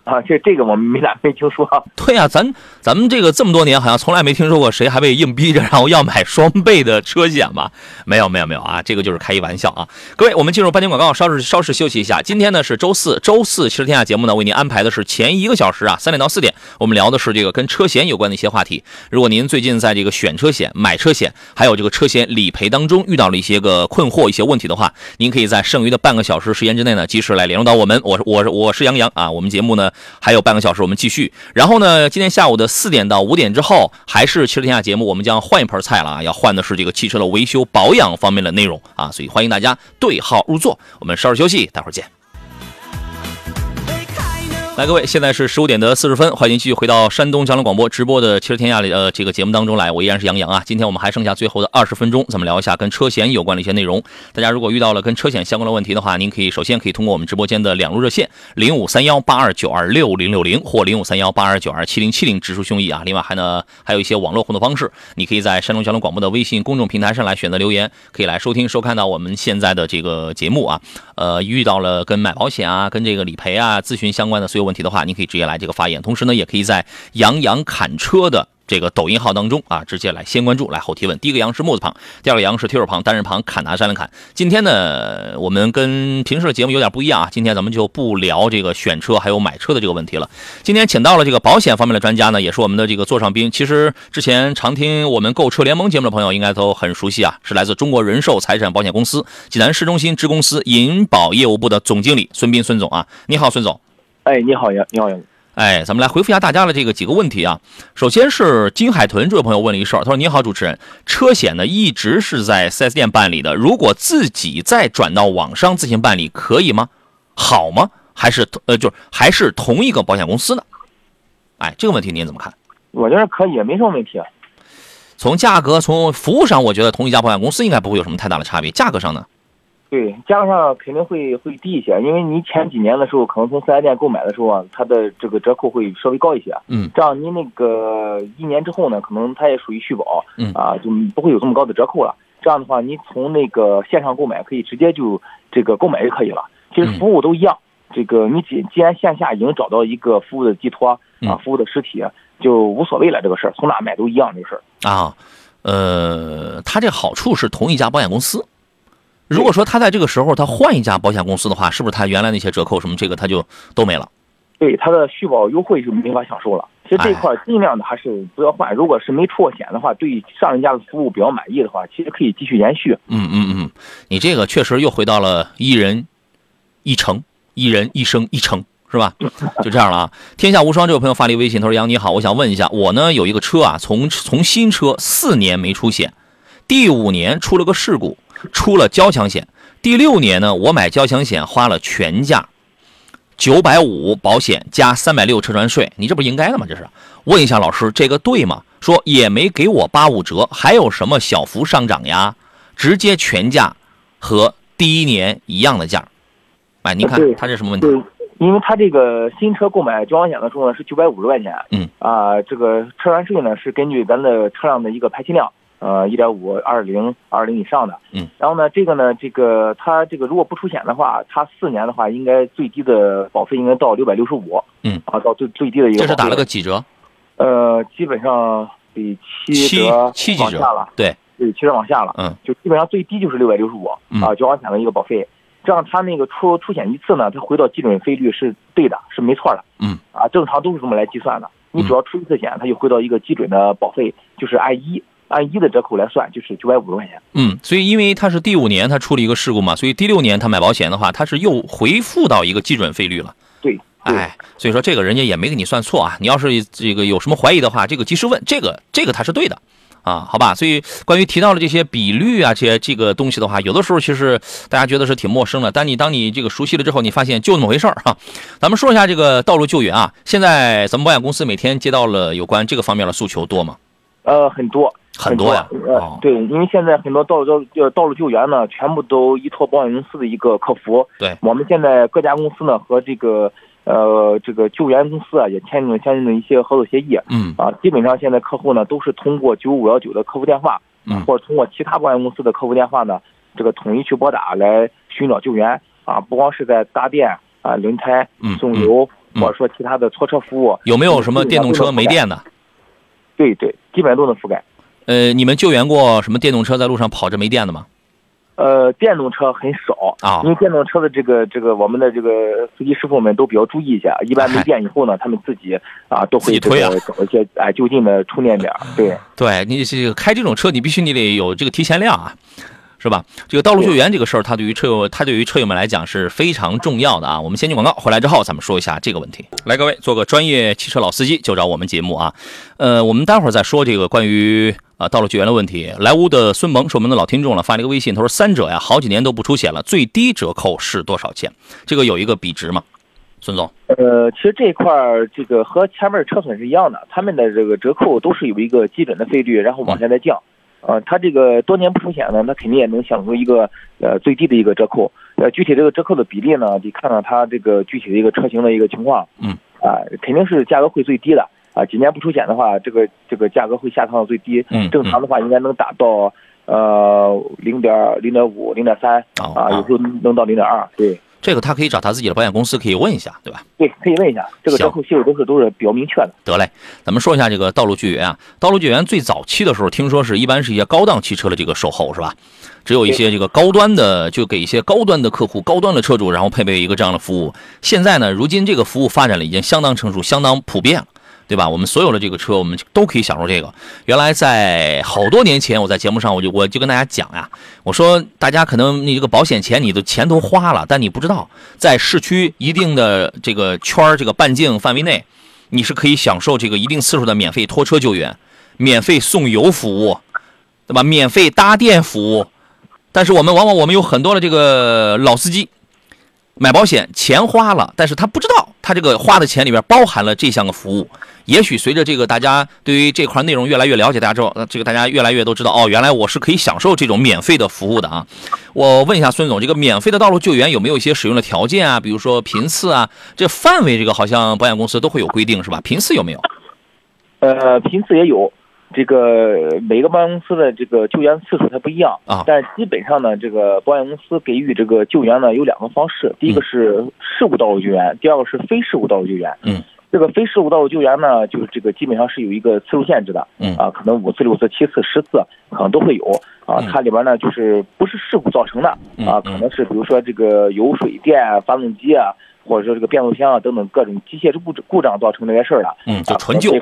啊，这这个我们没咋没听说。对呀、咱咱们这个这么多年好像从来没听说过谁还被硬逼着然后要买双倍的车险吧？没有没有没有啊，这个就是开一玩笑啊。各位，我们进入半点广告，稍事稍事休息一下。今天呢是周四，周四汽车天下节目呢为您安排的是前一个小时啊，三点到四点，我们聊的是这个跟车险有关的一些话题。如果您最近在这个选车险、买车险，还有这个车险理赔当中遇到了一些个困惑、一些问题的话，您可以在剩余的半个小时时间之内呢，及时来联络到我们。我是我是我是杨洋啊，我们节目呢还有半个小时，我们继续。然后呢，今天下午的四点到五点之后，还是汽车天下节目，我们将换一盘菜了啊，要换的是这个汽车的维修保养方面的内容啊，所以欢迎大家对号入座。我们稍事休息，待会儿见。来，各位，现在是十五点的四十分，欢迎继续回到山东交通广播直播的《汽车天下》里呃这个节目当中来，我依然是杨洋啊。今天我们还剩下最后的二十分钟，咱们聊一下跟车险有关的一些内容。大家如果遇到了跟车险相关的问题的话，您可以首先可以通过我们直播间的两路热线零五三幺八二九二六零六零或零五三幺八二九二七零七零直抒胸臆啊。另外还呢还有一些网络互动方式，你可以在山东交通广播的微信公众平台上来选择留言，可以来收听收看到我们现在的这个节目啊。呃，遇到了跟买保险啊、跟这个理赔啊、咨询相关的所有问题的话，您可以直接来这个发言。同时呢，也可以在杨洋侃车的这个抖音号当中啊，直接来先关注，来后提问。第一个杨是木字旁，第二个杨是提手旁，单人旁，侃拿山的砍。今天呢，我们跟平时的节目有点不一样啊，今天咱们就不聊这个选车还有买车的这个问题了。今天请到了这个保险方面的专家呢，也是我们的这个座上宾。其实之前常听我们购车联盟节目的朋友应该都很熟悉啊，是来自中国人寿财产保险公司济南市中心支公司银保业务部的总经理孙斌孙总啊。你好，孙总。哎，你好杨，你好杨。哎，咱们来回复一下大家的这个几个问题啊。首先是金海豚这位朋友问了一事儿，他说：“你好，主持人，车险呢一直是在 4S 店办理的，如果自己再转到网上自行办理，可以吗？好吗？还是呃，就是还是同一个保险公司呢？哎，这个问题您怎么看？我觉得可以，没什么问题。从价格、从服务上，我觉得同一家保险公司应该不会有什么太大的差别。价格上呢？对，价格上肯定会会低一些，因为你前几年的时候，可能从四 S 店购买的时候啊，它的这个折扣会稍微高一些。嗯，这样您那个一年之后呢，可能它也属于续保，嗯啊，就不会有这么高的折扣了。这样的话，您从那个线上购买可以直接就这个购买就可以了。其实服务都一样，这个你既既然线下已经找到一个服务的寄托啊嗯，服务的实体，就无所谓了。这个事儿从哪买都一样，这个事儿。啊，呃，它这好处是同一家保险公司。如果说他在这个时候他换一家保险公司的话，是不是他原来那些折扣什么这个他就都没了？对他的续保优惠就没法享受了。其实这一块尽量的还是不要换。如果是没出过险的话，对上一家的服务比较满意的话，其实可以继续延续。嗯嗯嗯，你这个确实又回到了一人一城，一人一生一城，是吧？就这样了啊！天下无双这位朋友发了一个微信，他说：“杨你好，我想问一下，我呢有一个车啊，从从新车四年没出险，第五年出了个事故，出了交强险，第六年呢我买交强险花了全价。”九百五保险加三百六车船税，你这不应该的吗？这是问一下老师，这个对吗？说也没给我八五折，还有什么小幅上涨呀？直接全价和第一年一样的价。哎，您看对他这什么问题？对，因为他这个新车购买交强险的时候呢是九百五十块钱，嗯，啊，这个车船税呢是根据咱的车辆的一个排气量，呃，一点五、二零、二零以上的，嗯，然后呢，这个呢，这个它这个如果不出险的话，它四年的话，应该最低的保费应该到六百六十五，嗯，啊，到最最低的一个，这是打了个几折？呃，基本上比七七折七几折往下了，对，对，七折往下了，嗯，就基本上最低就是六百六十五嗯啊，交完险的一个保费。这样他那个出出险一次呢，他回到基准费率是对的，是没错的。嗯，啊，正常都是这么来计算的。你嗯只要出一次险，他就回到一个基准的保费，就是按一按一的折扣来算，就是九百五十块钱。嗯，所以因为他是第五年他出了一个事故嘛，所以第六年他买保险的话，他是又回复到一个基准费率了。对，对哎，所以说这个人家也没给你算错啊。你要是这个有什么怀疑的话，这个及时问，这个这个他是对的啊，好吧？所以关于提到了这些比率啊，这些这个东西的话，有的时候其实大家觉得是挺陌生的，但你当你这个熟悉了之后，你发现就那么回事儿哈。咱们说一下这个道路救援啊，现在咱们保险公司每天接到了有关这个方面的诉求多吗？呃，很多很多呀呃哦，对，因为现在很多道路救呃道路救援呢，全部都依托保险公司的一个客服。对我们现在各家公司呢和这个呃这个救援公司啊也签订了相应的一些合作协议。嗯啊，基本上现在客户呢都是通过九五幺九的客服电话，嗯或者通过其他保险公司的客服电话呢，这个统一去拨打来寻找救援啊，不光是在搭电啊、轮胎嗯、送油，嗯或者说其他的拖车服务，有没有什么电动车没电的？对对，基本上都能覆盖。呃，你们救援过什么电动车在路上跑着没电的吗？呃，电动车很少啊因为电动车的这个这个我们的这个司机师傅们都比较注意一下，一般没电以后呢，他们自己啊都会推啊个找一些哎就近的充电点，对。对你这个开这种车，你必须你得有这个提前量啊，是吧？这个道路救援这个事儿，它对于车友，它对于车友们来讲是非常重要的啊。我们先进广告，回来之后咱们说一下这个问题。来，各位做个专业汽车老司机就找我们节目啊。呃，我们待会儿再说这个关于啊道路救援的问题。莱芜的孙萌是我们的老听众了，发了一个微信，他说三者呀好几年都不出险了，最低折扣是多少钱？这个有一个比值吗？孙总，呃，其实这一块儿这个和前面车损是一样的，他们的这个折扣都是有一个基准的费率，然后往下再降。呃，它这个多年不出险呢，那肯定也能享受一个呃最低的一个折扣。呃，具体这个折扣的比例呢，得看看它这个具体的一个车型的一个情况。嗯。啊、肯定是价格会最低的。啊，几年不出险的话，这个这个价格会下降到最低。嗯正常的话应该能达到呃零点零点五、零点三哦啊，有时候能到零点二。对。这个他可以找他自己的保险公司可以问一下，对吧？对，可以问一下，这个折扣系数都是都是比较明确的。得嘞，咱们说一下这个道路救援啊。道路救援最早期的时候，听说是一般是一些高档汽车的这个售后，是吧？只有一些这个高端的，就给一些高端的客户、高端的车主，然后配备一个这样的服务。现在呢，如今这个服务发展了，已经相当成熟、相当普遍了。对吧？我们所有的这个车，我们都可以享受这个。原来在好多年前，我在节目上我就我就跟大家讲呀，我说大家可能你这个保险钱你的钱都花了，但你不知道，在市区一定的这个圈这个半径范围内，你是可以享受这个一定次数的免费拖车救援、免费送油服务，对吧？免费搭电服务。但是我们往往我们有很多的这个老司机，买保险钱花了，但是他不知道他这个花的钱里边包含了这项个服务。也许随着这个大家对于这块内容越来越了解，大家之后，这个大家越来越都知道哦，原来我是可以享受这种免费的服务的啊。我问一下孙总，这个免费的道路救援有没有一些使用的条件啊？比如说频次啊，这范围这个好像保险公司都会有规定是吧？频次有没有？呃，频次也有，这个每个保险公司的这个救援次数它不一样啊但基本上呢，这个保险公司给予这个救援呢有两个方式，第一个是事故道路救援，第二个是非事故道路救援。嗯，这个非事故道路救援呢，就是这个基本上是有一个次数限制的，嗯啊，可能五次、六次、七次、十次可能都会有啊嗯。它里边呢就是不是事故造成的啊，可能是比如说这个油水电、发动机啊，或者说这个变速箱啊等等各种机械故故障造成这些事儿了。嗯，就啊纯救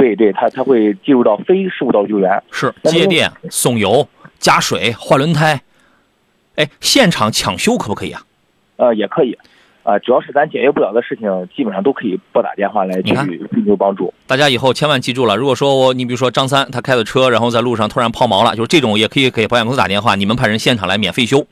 对对，它它会进入到非事故道救援。是接电、送油、加水、换轮胎。哎，现场抢修可不可以啊？呃，也可以，啊、只要是咱解决不了的事情，基本上都可以拨打电话来去寻求帮助。大家以后千万记住了，如果说我，你比如说张三他开的车，然后在路上突然抛锚了，就是这种也可以给保险公司打电话，你们派人现场来免费修。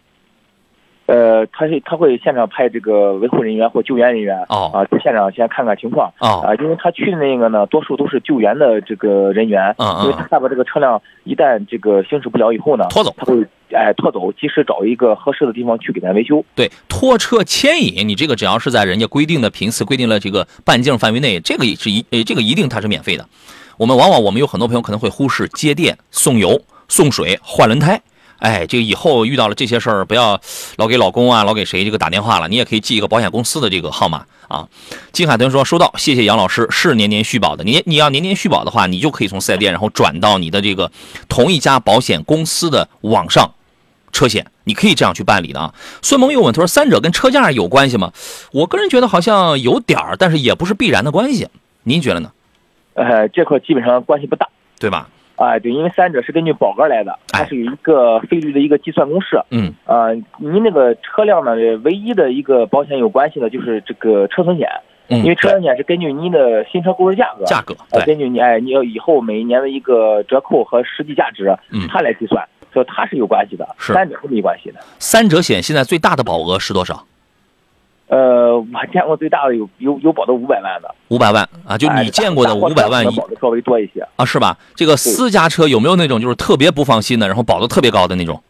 呃，他是他会现场派这个维护人员或救援人员哦啊，去现场先看看情况哦啊，因为他去的那个呢，多数都是救援的这个人员，嗯嗯因为他下边这个车辆一旦这个行驶不了以后呢，拖走他会哎拖走，及时找一个合适的地方去给咱维修。对，拖车牵引，你这个只要是在人家规定的频次、规定了这个半径范围内，这个也是一呃，这个一定它是免费的。我们往往我们有很多朋友可能会忽视接电、送油、送水、换轮胎。哎，这个以后遇到了这些事儿，不要老给老公啊，老给谁这个打电话了，你也可以记一个保险公司的这个号码啊。金海豚说收到，谢谢杨老师，是年年续保的。你 你要年年续保的话，你就可以从四 S 店，然后转到你的这个同一家保险公司的网上车险，你可以这样去办理的啊。孙萌又问他说，三者跟车价有关系吗？我个人觉得好像有点儿，但是也不是必然的关系。您觉得呢？呃，这块基本上关系不大。对吧？啊，对，因为三者是根据保额来的，它是有一个费率的一个计算公式。嗯，啊，您那个车辆呢，唯一的一个保险有关系的就是这个车损险，嗯，因为车损险是根据您的新车购置价格，价格，啊，对，根据你哎，你要以后每一年的一个折扣和实际价值，嗯它来计算，所以它是有关系的，是三者是没关系的。三者险现在最大的保额是多少？呃，我见过最大的有有有保到五百万的，五百万啊，就哎你见过的五百万以车可能保的稍微多一些。啊，是吧？这个私家车有没有那种就是特别不放心的，然后保的特别高的那种，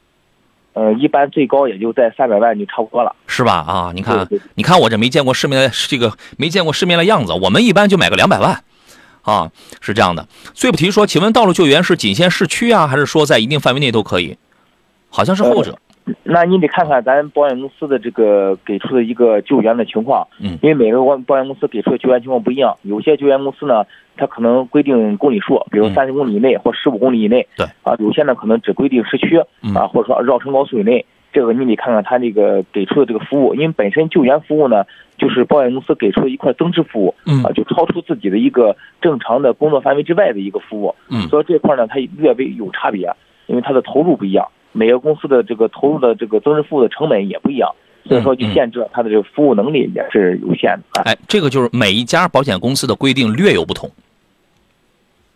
呃，一般最高也就在三百万就差不多了。是吧？啊，你看对对，你看我这没见过世面的这个没见过世面的样子，我们一般就买个两百万，啊，是这样的。最不提说，请问道路救援是仅限市区啊，还是说在一定范围内都可以？好像是后者。那你得看看咱保险公司的这个给出的一个救援的情况，嗯因为每个保保险公司给出的救援情况不一样，有些救援公司呢，它可能规定公里数，比如嗯三十公里以内或十五公里以内，对，啊，有些呢可能只规定市区，嗯啊，或者说绕城高速以内，这个你得看看它这个给出的这个服务，因为本身救援服务呢，就是保险公司给出的一块增值服务，嗯啊，就超出自己的一个正常的工作范围之外的一个服务，嗯所以这块呢，它略微有差别，因为它的投入不一样，每个公司的这个投入的这个增值服务的成本也不一样，所以说就限制了它的这个服务能力也是有限的啊。哎，这个就是每一家保险公司的规定略有不同，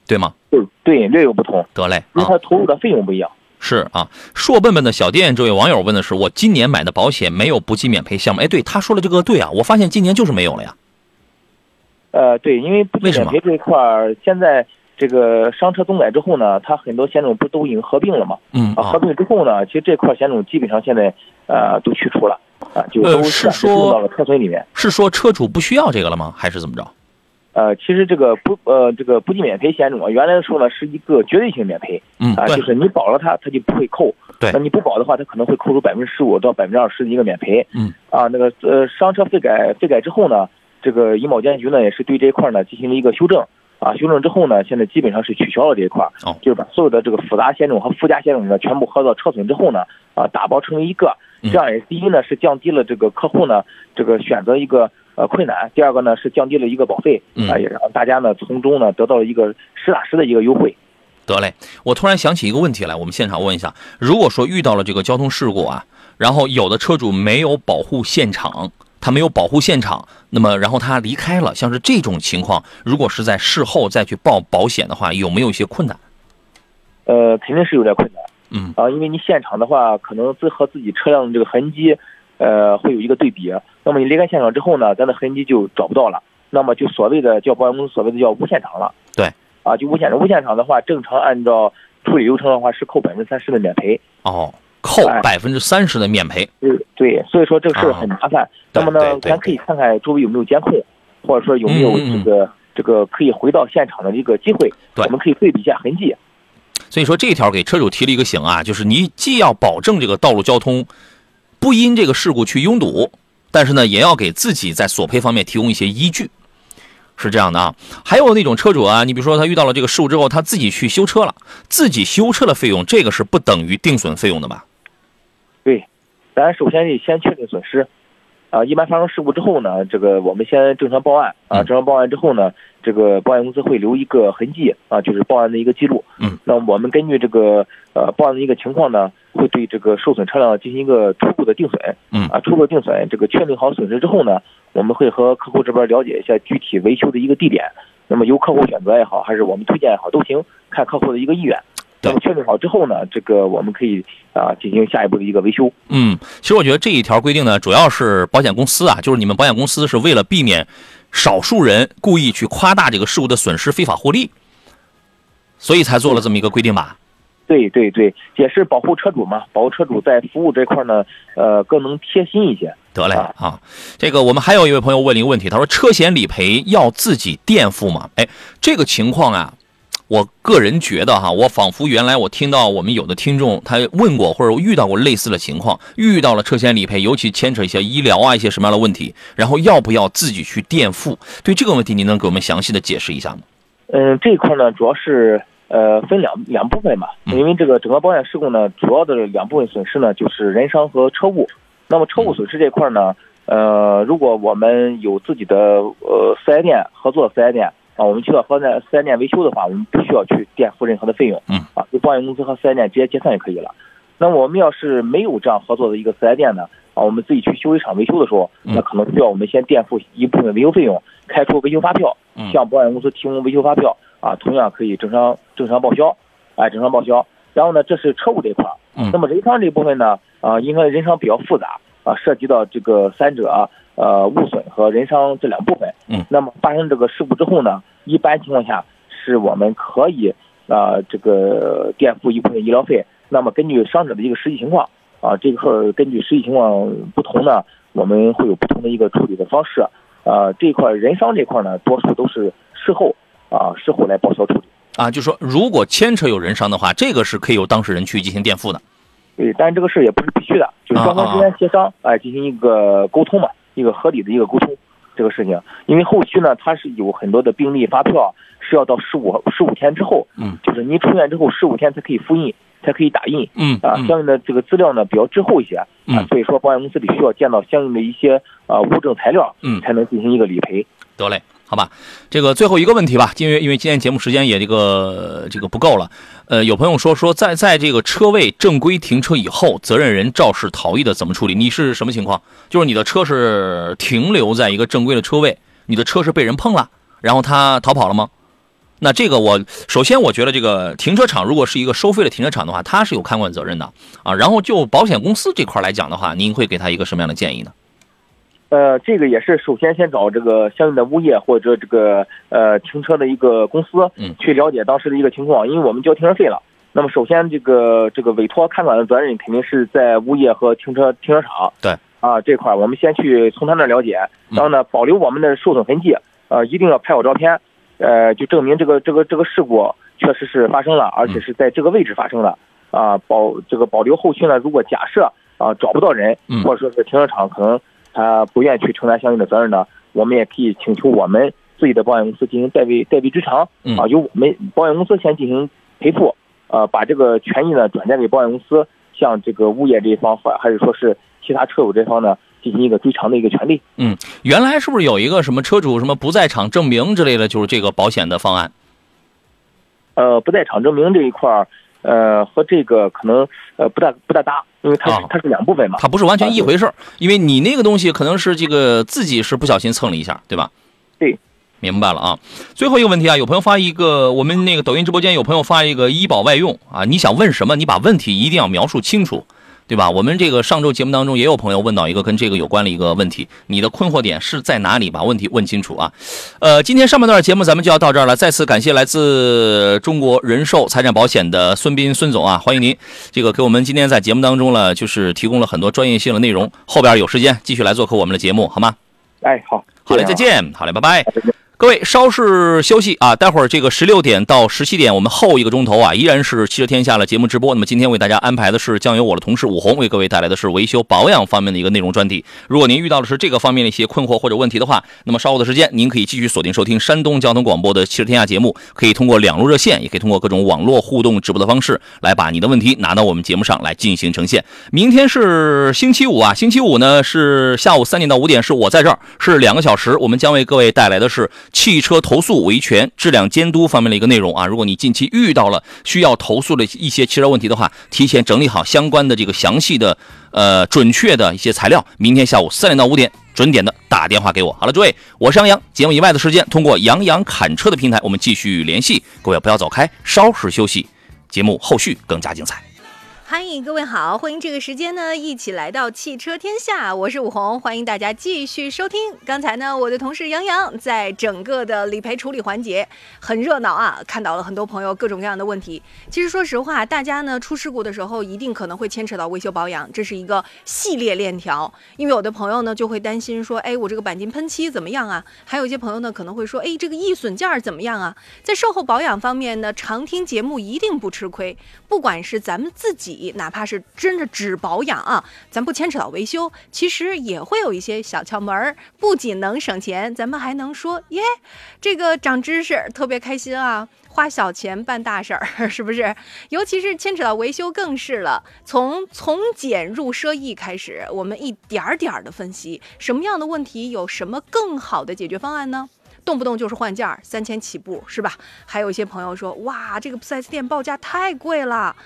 对吗？对对，略有不同，得嘞啊因为它，投入的费用不一样。是啊。硕笨笨的小店这位网友问的是，我今年买的保险没有不计免赔项目。哎，对，他说的这个对啊，我发现今年就是没有了呀。呃，对，因为不计为什么免赔这一块儿，现在这个商车综改之后呢，它很多险种不都已经合并了吗？嗯啊，合并之后呢，其实这块险种基本上现在呃都去除了啊，就呃都暂时是说用到了车损里面。是说车主不需要这个了吗？还是怎么着？呃，其实这个不呃这个不计免赔险种啊，原来的时候呢是一个绝对性免赔嗯，啊，就是你保了它，它就不会扣。对那你不保的话，它可能会扣除百分之十五到百分之二十的一个免赔。嗯。啊，那个呃商车费改费改之后呢，这个银保监局呢也是对这一块呢进行了一个修正。啊，修正之后呢，现在基本上是取消了这一块儿，哦。就是把所有的这个复杂险种和附加险种呢全部合到车损之后呢，啊打包成为一个，嗯。这样也第一呢是降低了这个客户呢这个选择一个呃困难，第二个呢是降低了一个保费，嗯。啊也让大家呢从中呢得到了一个实打实的一个优惠。得嘞，我突然想起一个问题来，我们现场问一下：如果说遇到了这个交通事故啊，然后有的车主没有保护现场，他没有保护现场，那么然后他离开了，像是这种情况，如果是在事后再去报保险的话，有没有一些困难？呃，肯定是有点困难嗯啊，因为你现场的话，可能自和自己车辆的这个痕迹，呃，会有一个对比。那么你离开现场之后呢，咱的痕迹就找不到了，那么就所谓的叫保险公司所谓的叫无现场了。对。啊，就无现场，无现场的话，正常按照处理流程的话是扣百分之三十的免赔。哦，扣哎百分之三十的免赔。对对，所以说这个事儿很麻烦。对那么呢咱可以看看周围有没有监控，或者说有没有这个、这个可以回到现场的一个机会，对我们可以对比一下痕迹。所以说这一条给车主提了一个醒啊，就是你既要保证这个道路交通不因这个事故去拥堵，但是呢，也要给自己在索赔方面提供一些依据，是这样的啊。还有那种车主啊，你比如说他遇到了这个事故之后，他自己去修车了，自己修车的费用，这个是不等于定损费用的吧？对，咱首先得先确定损失。啊，一般发生事故之后呢，这个我们先正常报案啊，嗯正常报案之后呢，这个保险公司会留一个痕迹啊，就是报案的一个记录。嗯，那我们根据这个呃报案的一个情况呢，会对这个受损车辆进行一个初步的定损。嗯啊，初步定损，这个确定好损失之后呢，我们会和客户这边了解一下具体维修的一个地点。那么由客户选择也好，还是我们推荐也好，都行，看客户的一个意愿。对那么确定好之后呢，这个我们可以啊进行下一步的一个维修。嗯，其实我觉得这一条规定呢，主要是保险公司啊，就是你们保险公司是为了避免少数人故意去夸大这个事故的损失，非法获利，所以才做了这么一个规定吧？对对对，也是保护车主嘛，保护车主在服务这块呢，呃，更能贴心一些。得嘞啊啊，这个我们还有一位朋友问了一个问题，他说车险理赔要自己垫付吗？哎，这个情况啊，我个人觉得哈，我仿佛原来我听到我们有的听众他问过或者遇到过类似的情况，遇到了车险理赔，尤其牵扯一些医疗啊一些什么样的问题，然后要不要自己去垫付？对这个问题，您能给我们详细的解释一下吗？嗯，这一块呢，主要是呃分两两部分嘛，嗯因为这个整个保险事故呢，主要的两部分损失呢就是人伤和车误。那么车误损失这块呢，呃，如果我们有自己的呃四 S 店合作四 S 店啊，我们去到和那四 S 店维修的话，我们不需要去垫付任何的费用，嗯。啊，就保险公司和四 S 店直接结算就可以了。那我们要是没有这样合作的一个四 S 店呢，啊，我们自己去修理厂维修的时候，嗯。那可能需要我们先垫付一部分维修费用，开出维修发票，嗯。向保险公司提供维修发票啊，同样可以正常正常报销，哎，正常报销。然后呢，这是车务这一块那么人伤这一部分呢，啊，因为人伤比较复杂啊，涉及到这个三者啊呃物损和人伤这两部分。嗯。那么发生这个事故之后呢，一般情况下是我们可以啊这个垫付一部分医疗费。那么根据伤者的一个实际情况啊，这块儿根据实际情况不同呢，我们会有不同的一个处理的方式。啊，这一块儿人伤这块儿呢，多数都是事后啊事后来报销处理。啊，就说如果牵扯有人伤的话，这个是可以由当事人去进行垫付的。对，但是这个事也不是必须的，就是双方之间协商，哎、进行一个沟通嘛，一个合理的一个沟通这个事情。因为后续呢，它是有很多的病例发票是要到十五十五天之后，嗯，就是您出院之后十五天才可以复印，才可以打印。嗯啊，嗯相应的这个资料呢比较滞后一些，所以说保险公司得需要见到相应的一些啊物证材料，嗯才能进行一个理赔。得嘞，好吧，这个最后一个问题吧，因为因为今天节目时间也这个这个不够了，呃，有朋友说说在在这个车位正规停车以后，责任人肇事逃逸的怎么处理？你是什么情况？就是你的车是停留在一个正规的车位，你的车是被人碰了，然后他逃跑了吗？那这个我首先我觉得这个停车场如果是一个收费的停车场的话，它是有看管责任的啊。然后就保险公司这块来讲的话，您会给他一个什么样的建议呢？呃，这个也是首先先找这个相应的物业或者这个呃停车的一个公司，嗯去了解当时的一个情况，因为我们交停车费了。那么首先这个这个委托看管的责任肯定是在物业和停车停车场。对。啊，这块儿我们先去从他那儿了解，嗯然后呢保留我们的受损痕迹，呃，一定要拍好照片，呃，就证明这个这个这个事故确实是发生了，而且是在这个位置发生的。啊，保这个保留后续呢，如果假设啊找不到人，嗯或者说是停车场可能他不愿意去承担相应的责任呢，我们也可以请求我们自己的保险公司进行代位代位追偿，嗯啊，由我们保险公司先进行赔付，呃，把这个权益呢转嫁给保险公司，向这个物业这一方或还是说是其他车主这方呢进行一个追偿的一个权利。嗯原来是不是有一个什么车主什么不在场证明之类的，就是这个保险的方案？呃，不在场证明这一块儿，呃，和这个可能呃不大不大搭，因为它是、啊它是两部分嘛。它不是完全一回事儿，因为你那个东西可能是这个自己是不小心蹭了一下，对吧？对，明白了啊。最后一个问题啊，有朋友发一个，我们那个抖音直播间有朋友发一个医保外用啊，你想问什么？你把问题一定要描述清楚。对吧？我们这个上周节目当中也有朋友问到一个跟这个有关的一个问题，你的困惑点是在哪里？把问题问清楚啊！呃，今天上半段节目咱们就要到这儿了，再次感谢来自中国人寿财产保险的孙斌孙总啊，欢迎您，这个给我们今天在节目当中呢，就是提供了很多专业性的内容，后边有时间继续来做客我们的节目，好吗？哎，好，好嘞，再见，好嘞，拜拜。各位稍事休息啊，待会儿这个十六点到十七点，我们后一个钟头啊，依然是汽车天下的节目直播。那么今天为大家安排的是将由我的同事武红为各位带来的是维修保养方面的一个内容专题。如果您遇到的是这个方面的一些困惑或者问题的话，那么稍后的时间您可以继续锁定收听山东交通广播的汽车天下节目，可以通过两路热线，也可以通过各种网络互动直播的方式来把你的问题拿到我们节目上来进行呈现。明天是星期五啊，星期五呢是下午三点到五点，是我在这儿，是两个小时，我们将为各位带来的是汽车投诉维权、质量监督方面的一个内容啊。如果你近期遇到了需要投诉的一些汽车问题的话，提前整理好相关的这个详细的、呃准确的一些材料，明天下午三点到五点准点的打电话给我。好了，诸位，我是杨洋，节目以外的时间通过杨洋侃车的平台，我们继续联系。各位不要走开，稍事休息，节目后续更加精彩。嗨，各位好，欢迎这个时间呢一起来到汽车天下，我是武红，欢迎大家继续收听。刚才呢，我的同事杨洋在整个的理赔处理环节很热闹啊，看到了很多朋友各种各样的问题。其实说实话，大家呢出事故的时候，一定可能会牵扯到维修保养，这是一个系列链条。因为有的朋友呢就会担心说，哎，我这个钣金喷漆怎么样啊？还有一些朋友呢可能会说，哎，这个易损件怎么样啊？在售后保养方面呢，常听节目一定不吃亏，不管是咱们自己。哪怕是真的只保养啊，咱不牵扯到维修，其实也会有一些小窍门儿，不仅能省钱，咱们还能说耶，这个长知识，特别开心啊！花小钱办大事儿，是不是？尤其是牵扯到维修，更是了。从从简入奢易开始，我们一点儿点儿的分析，什么样的问题有什么更好的解决方案呢？动不动就是换件儿，三千起步，是吧？还有一些朋友说，哇，这个 4S 店报价太贵了。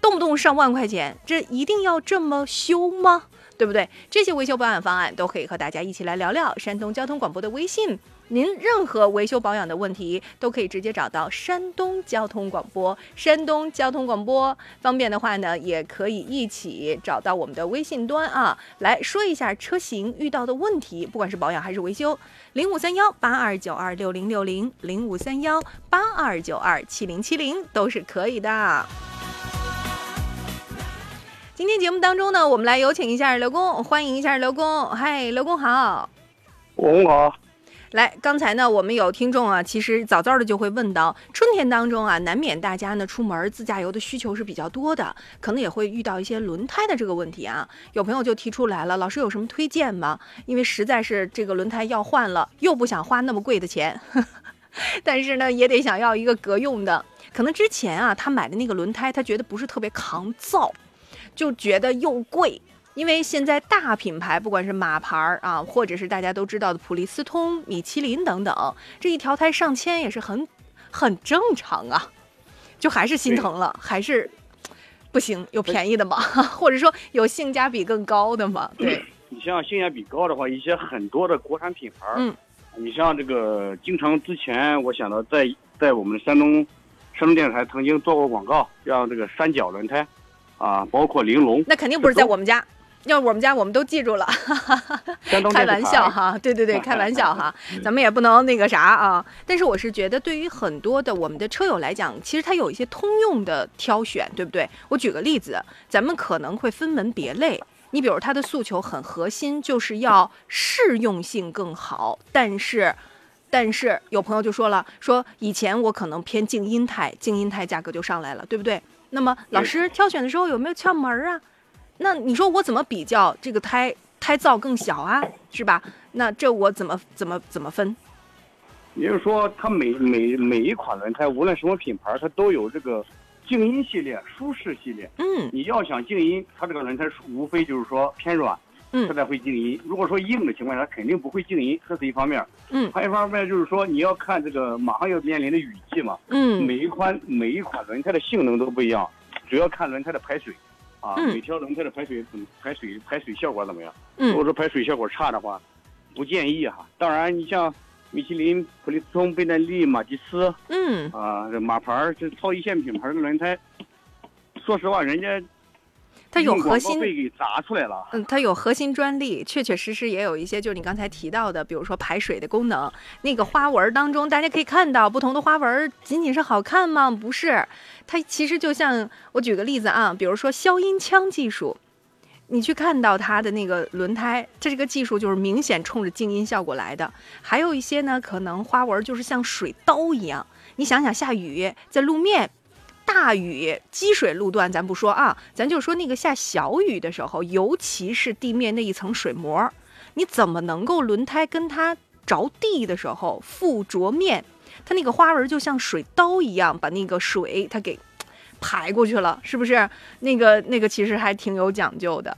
动不动上万块钱，这一定要这么修吗？对不对？这些维修保养方案都可以和大家一起来聊聊。山东交通广播的微信，您任何维修保养的问题都可以直接找到山东交通广播。山东交通广播方便的话呢，也可以一起找到我们的微信端啊，来说一下车型遇到的问题，不管是保养还是维修。零五三幺八二九二六零六零，零五三幺八二九二七零七零都是可以的。今天节目当中呢，我们来有请一下刘工，欢迎一下刘工。嗨，刘工好。我好。来，刚才呢，我们有听众啊，其实早早的就会问到，春天当中啊，难免大家呢出门自驾游的需求是比较多的，可能也会遇到一些轮胎的这个问题啊。有朋友就提出来了，老师有什么推荐吗？因为实在是这个轮胎要换了，又不想花那么贵的钱，但是呢，也得想要一个格用的。可能之前啊，他买的那个轮胎，他觉得不是特别抗造。就觉得又贵，因为现在大品牌，不管是马牌儿啊，或者是大家都知道的普利司通、米其林等等，这一条胎上千也是很很正常啊。就还是心疼了，还是不行，有便宜的吗？或者说有性价比更高的吗？对，你像性价比高的话，一些很多的国产品牌，嗯，你像这个，经常之前我想到在在我们山东山东电视台曾经做过广告，像这个三角轮胎。啊，包括玲珑，那肯定不是在我们家，要是我们家我们都记住了，开玩笑哈，对对对，开玩笑哈，咱们也不能那个啥啊。但是我是觉得，对于很多的我们的车友来讲，其实它有一些通用的挑选，对不对？我举个例子，咱们可能会分门别类。你比如它的诉求很核心，就是要适用性更好，但是，但是有朋友就说了，说以前我可能偏静音胎，静音胎价格就上来了，对不对？那么老师挑选的时候有没有窍门啊？那你说我怎么比较这个胎胎噪更小啊？是吧？那这我怎么怎么怎么分？也就是说，它每每每一款轮胎，无论什么品牌，它都有这个静音系列、舒适系列。嗯，你要想静音，它这个轮胎无非就是说偏软，嗯，它才会静音。如果说硬的情况下，肯定不会静音，这是一方面。嗯，还有一方面就是说，你要看这个马上要面临的雨季嘛。嗯，每一款每一款轮胎的性能都不一样，主要看轮胎的排水，啊，嗯每条轮胎的排水怎么排水排水效果怎么样？嗯如果说排水效果差的话，不建议哈。当然，你像米其林、普利司通、倍耐力、马吉斯嗯，啊，这马牌这超一线品牌的轮胎，说实话，人家它有核心被给砸出来了。嗯，它有核心专利，确确实实也有一些，就是你刚才提到的，比如说排水的功能。那个花纹当中，大家可以看到，不同的花纹仅仅是好看吗？不是，它其实就像我举个例子啊，比如说消音枪技术，你去看到它的那个轮胎，它这个技术就是明显冲着静音效果来的。还有一些呢，可能花纹就是像水刀一样，你想想下雨在路面。大雨积水路段咱不说啊，咱就说那个下小雨的时候，尤其是地面那一层水膜，你怎么能够轮胎跟它着地的时候附着面，它那个花纹就像水刀一样，把那个水它给排过去了，是不是？那个那个其实还挺有讲究的，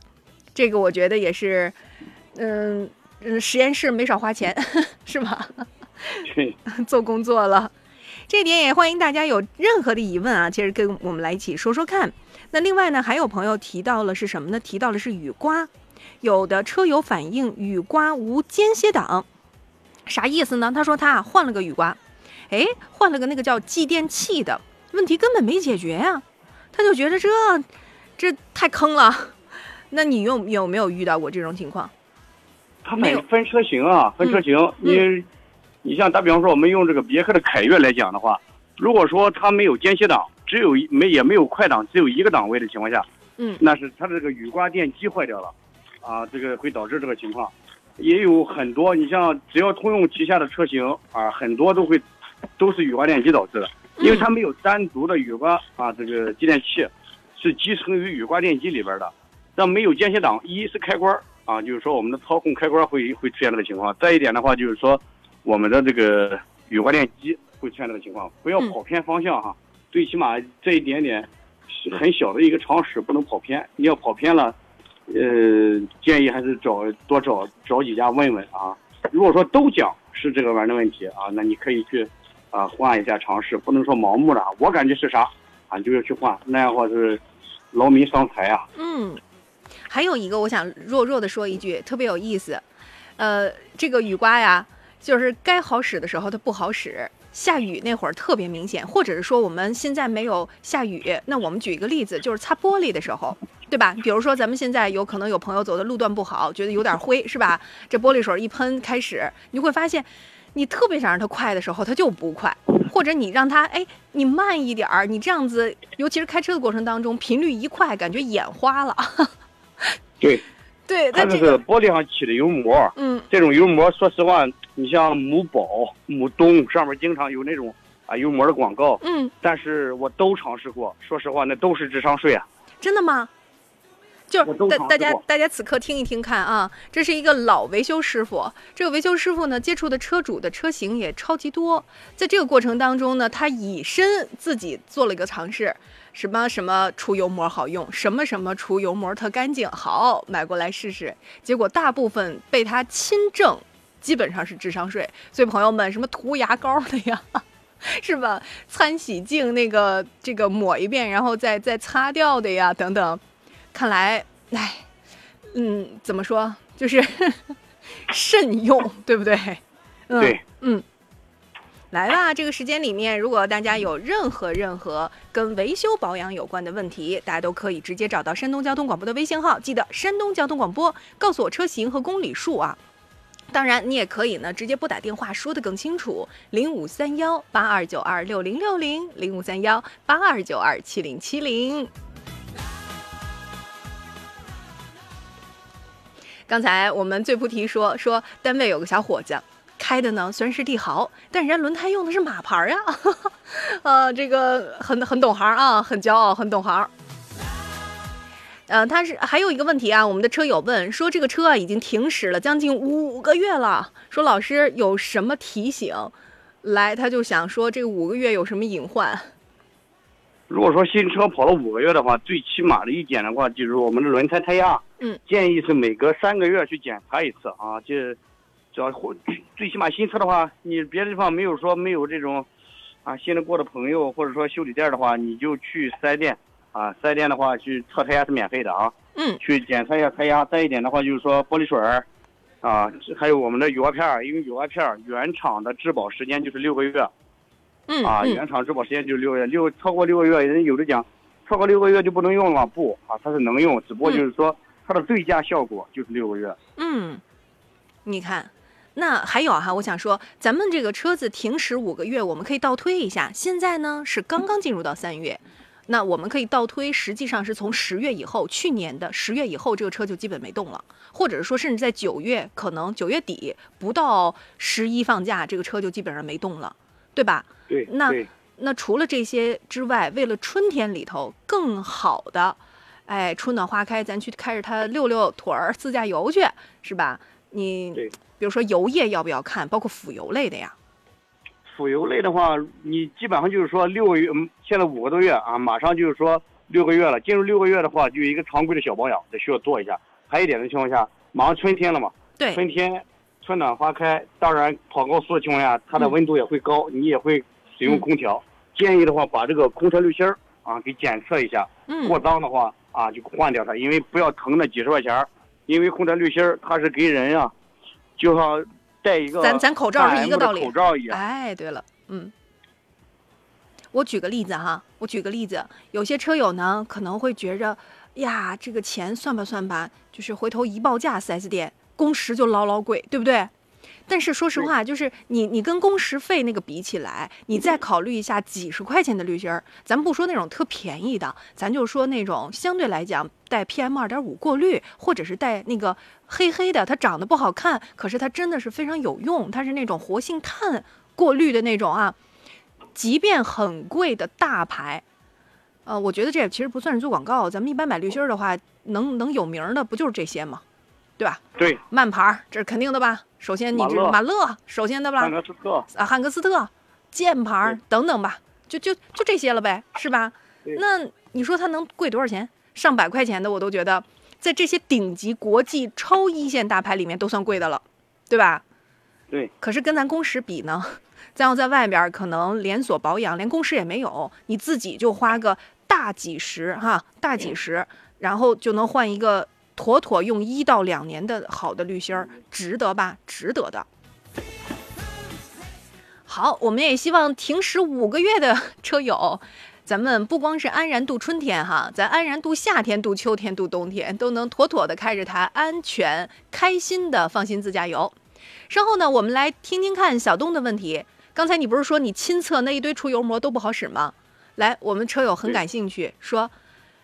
这个我觉得也是，嗯嗯，实验室没少花钱，是吧？做工作了。这点也欢迎大家有任何的疑问啊，其实跟我们来一起说说看。那另外呢，还有朋友提到了是什么呢？提到了是雨刮，有的车友反映雨刮无间歇档，啥意思呢？他说他啊换了个雨刮，哎，换了个那个叫继电器的，问题根本没解决呀、他就觉得这这太坑了。那你有有没有遇到过这种情况？他没有分分车型啊，分车型。你你像打比方说，我们用这个别克的凯越来讲的话，如果说它没有间歇档，只有一没也没有快档，只有一个档位的情况下，嗯那是它的这个雨刮电机坏掉了，啊，这个会导致这个情况。也有很多，你像只要通用旗下的车型啊，很多都会都是雨刮电机导致的，因为它没有单独的雨刮啊这个继电器，是集成于雨刮电机里边的。那没有间歇档，一是开关啊，就是说我们的操控开关会会出现这个情况。再一点的话，就是说我们的这个雨刮电机会出现这个情况，不要跑偏方向哈。最起码这一点点很小的一个常识，不能跑偏。你要跑偏了，呃，建议还是找多找找几家问问啊。如果说都讲是这个玩意儿的问题啊，那你可以去啊换一下尝试，不能说盲目的。我感觉是啥啊，你就要去换，那样的话是劳民伤财啊。嗯，还有一个，我想弱弱的说一句，特别有意思。呃，这个雨刮呀，就是该好使的时候它不好使，下雨那会儿特别明显，或者是说我们现在没有下雨，那我们举一个例子，就是擦玻璃的时候，对吧？比如说咱们现在有可能有朋友走的路段不好，觉得有点灰，是吧？这玻璃水一喷开始，你会发现，你特别想让它快的时候，它就不快。或者你让它，哎，你慢一点儿，你这样子，尤其是开车的过程当中，频率一快，感觉眼花了。对，对，它这个，是玻璃上起的油膜，嗯这种油膜，说实话，你像某宝、某东上面经常有那种啊油膜的广告，嗯，但是我都尝试过，说实话，那都是智商税啊。真的吗？就是大大家大家此刻听一听看啊，这是一个老维修师傅，这个维修师傅呢接触的车主的车型也超级多，在这个过程当中呢，他以身自己做了一个尝试，什么什么除油膜好用，什么什么除油膜特干净，好买过来试试，结果大部分被他亲证，基本上是智商税，所以朋友们，什么涂牙膏的呀。是吧？餐洗净那个这个抹一遍，然后再再擦掉的呀，等等。看来，哎，嗯，怎么说？就是 慎用，对不对？嗯、对，嗯。来吧，这个时间里面，如果大家有任何任何跟维修保养有关的问题，大家都可以直接找到山东交通广播的微信号，记得山东交通广播，告诉我车型和公里数啊。当然，你也可以呢，直接拨打电话说的更清楚，零五三幺八二九二六零六零，零五三幺八二九二七零七零。刚才我们最菩提说说单位有个小伙子，开的呢虽然是帝豪，但人家轮胎用的是马牌呀、呃，这个很很懂行啊，很骄傲，很懂行。呃，他是还有一个问题啊，我们的车友问说这个车啊已经停驶了将近五个月了，说老师有什么提醒？来，他就想说这五个月有什么隐患？如果说新车跑了五个月的话，最起码的一点的话，就是我们的轮胎胎压，嗯，建议是每隔三个月去检查一次啊。这只要或最起码新车的话，你别的地方没有说没有这种啊信得过的朋友或者说修理店的话，你就去四 S 店啊，四 S 店的话去测胎压是免费的啊，嗯去检测一下胎压。再一点的话就是说玻璃水儿啊，还有我们的雨刮片儿，因为雨刮片儿原厂的质保时间就是六个月。嗯啊，嗯原厂质保时间就六个月，六超过六个月，人有的讲超过六个月就不能用了吗？不啊，它是能用，只不过就是说它的最佳效果就是六个月。嗯，你看，那还有哈，我想说，咱们这个车子停驶五个月，我们可以倒推一下，现在呢是刚刚进入到三月，那我们可以倒推，实际上是从十月以后，去年的十月以后，这个车就基本没动了，或者是说，甚至在九月，可能九月底不到十一放假，这个车就基本上没动了，对吧？对，那对那除了这些之外，为了春天里头更好的，哎，春暖花开，咱去开着它溜溜腿儿、自驾游去，是吧？你对比如说油液要不要看，包括腐油类的呀？腐油类的话，你基本上就是说六个月，嗯现在五个多月啊，马上就是说六个月了。进入六个月的话，就有一个常规的小保养得需要做一下。还有一点的情况下，马上春天了嘛，对，春天春暖花开，当然跑高速的情况下，它的嗯温度也会高，你也会使用空调。建议的话，把这个空调滤芯儿啊给检测一下，嗯过脏的话啊就换掉它，因为不要疼那几十块钱儿，因为空调滤芯儿它是给人啊，就像戴一个咱咱口罩是一个道理口罩一样。哎，对了，嗯，我举个例子哈，我举个例子，有些车友呢可能会觉着，呀，这个钱算吧算吧，就是回头一报价4 S 店工时就老老贵，对不对？但是说实话，就是你你跟工时费那个比起来，你再考虑一下几十块钱的滤芯儿，咱不说那种特便宜的，咱就说那种相对来讲带 PM 二点五过滤，或者是带那个黑黑的，它长得不好看，可是它真的是非常有用，它是那种活性炭过滤的那种啊，即便很贵的大牌。呃，我觉得这也其实不算是做广告，咱们一般买滤芯儿的话，能能有名儿的不就是这些吗？对吧？对，慢牌儿这是肯定的吧？首先你这马勒马勒，首先的吧汉？格斯特，啊，汉克斯特、箭牌等等吧，就就就这些了呗，是吧？那你说它能贵多少钱？上百块钱的我都觉得，在这些顶级国际超一线大牌里面都算贵的了，对吧？对，可是跟咱工时比呢，咱要在外边可能连锁保养连工时也没有，你自己就花个大几十哈，大几十，然后就能换一个妥妥用一到两年的好的滤芯儿，值得吧？值得的。好，我们也希望停驶五个月的车友，咱们不光是安然度春天哈，咱安然度夏天、度秋天、度冬天，都能妥妥的开着它，安全、开心的放心自驾游。稍后呢，我们来听听看小东的问题。刚才你不是说你亲测那一堆除油膜都不好使吗？来，我们车友很感兴趣，说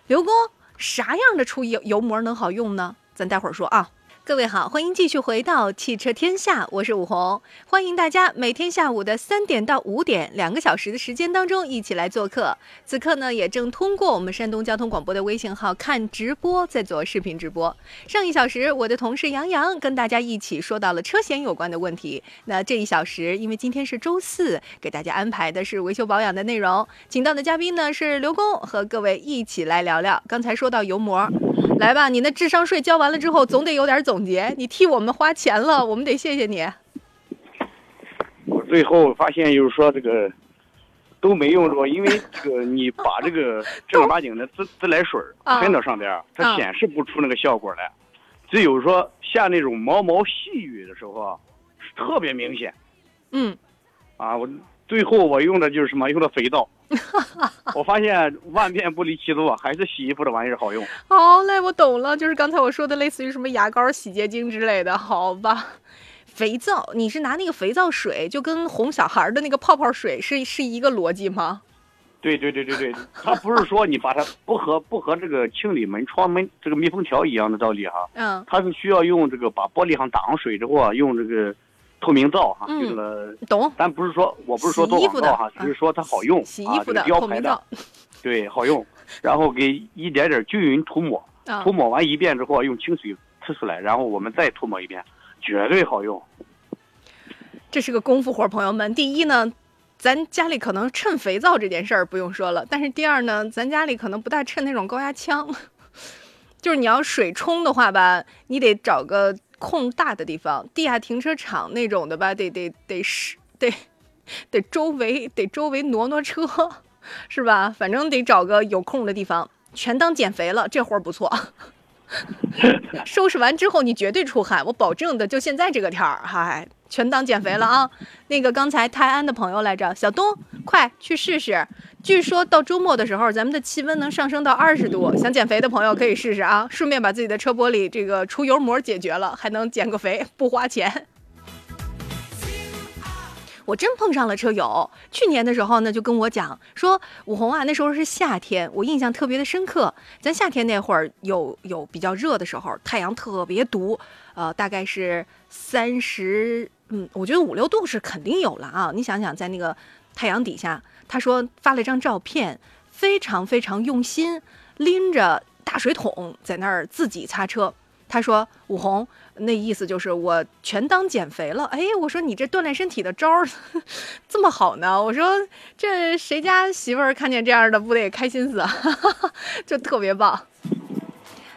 刘工啥样的除油油膜能好用呢？咱待会儿说啊。各位好，欢迎继续回到汽车天下，我是武红，欢迎大家每天下午的三点到五点两个小时的时间当中一起来做客。此刻呢，也正通过我们山东交通广播的微信号看直播，在做视频直播。上一小时，我的同事杨洋跟大家一起说到了车险有关的问题。那这一小时，因为今天是周四，给大家安排的是维修保养的内容，请到的嘉宾呢是刘工，和各位一起来聊聊。刚才说到油膜。来吧，你那智商税交完了之后，总得有点总结。你替我们花钱了，我们得谢谢你。我最后发现就是说这个都没用着，因为这个你把这个正儿八经的自自来水喷到上边儿，它啊显示不出那个效果来，只有说下那种毛毛细雨的时候啊，是特别明显嗯，啊。我最后我用的就是什么？用的肥皂。我发现万变不离其宗啊，还是洗衣服的玩意儿好用。好嘞，我懂了，就是刚才我说的，类似于什么牙膏、洗洁精之类的，好吧？肥皂，你是拿那个肥皂水，就跟哄小孩的那个泡泡水是是一个逻辑吗？对对对对对，它不是说你把它 不和不和这个清理门窗门这个密封条一样的道理哈，嗯，它是需要用这个把玻璃上打上水之后啊，用这个透明皂哈，嗯这个懂。咱不是说我不是说做广告哈，只是说它好用啊，洗衣服的这个标牌透明皂的，对，好用。然后给一点点均匀涂抹，啊涂，抹完一遍之后用清水呲出来，然后我们再涂抹一遍，绝对好用。这是个功夫活儿，朋友们。第一呢，咱家里可能趁肥皂这件事儿不用说了，但是第二呢，咱家里可能不大趁那种高压枪，就是你要水冲的话吧，你得找个空大的地方，地下停车场那种的吧，得得得是得得周围得周围挪挪车，是吧？反正得找个有空的地方，全当减肥了，这活儿不错。收拾完之后，你绝对出汗，我保证的。就现在这个天儿，嗨，全当减肥了啊！那个刚才泰安的朋友来着，小东，快去试试。据说到周末的时候，咱们的气温能上升到二十度。想减肥的朋友可以试试啊，顺便把自己的车玻璃这个除油膜解决了，还能减个肥，不花钱。我真碰上了车友，去年的时候呢，就跟我讲说，武红啊，那时候是夏天，我印象特别的深刻。咱夏天那会儿有有比较热的时候，太阳特别毒，呃，大概是三十，嗯，我觉得五六度是肯定有了啊。你想想，在那个太阳底下，他说发了一张照片，非常非常用心，拎着大水桶在那儿自己擦车。他说：“武红，那意思就是我全当减肥了。”哎，我说你这锻炼身体的招儿 这么好呢？我说这谁家媳妇儿看见这样的不得开心死啊？就特别棒。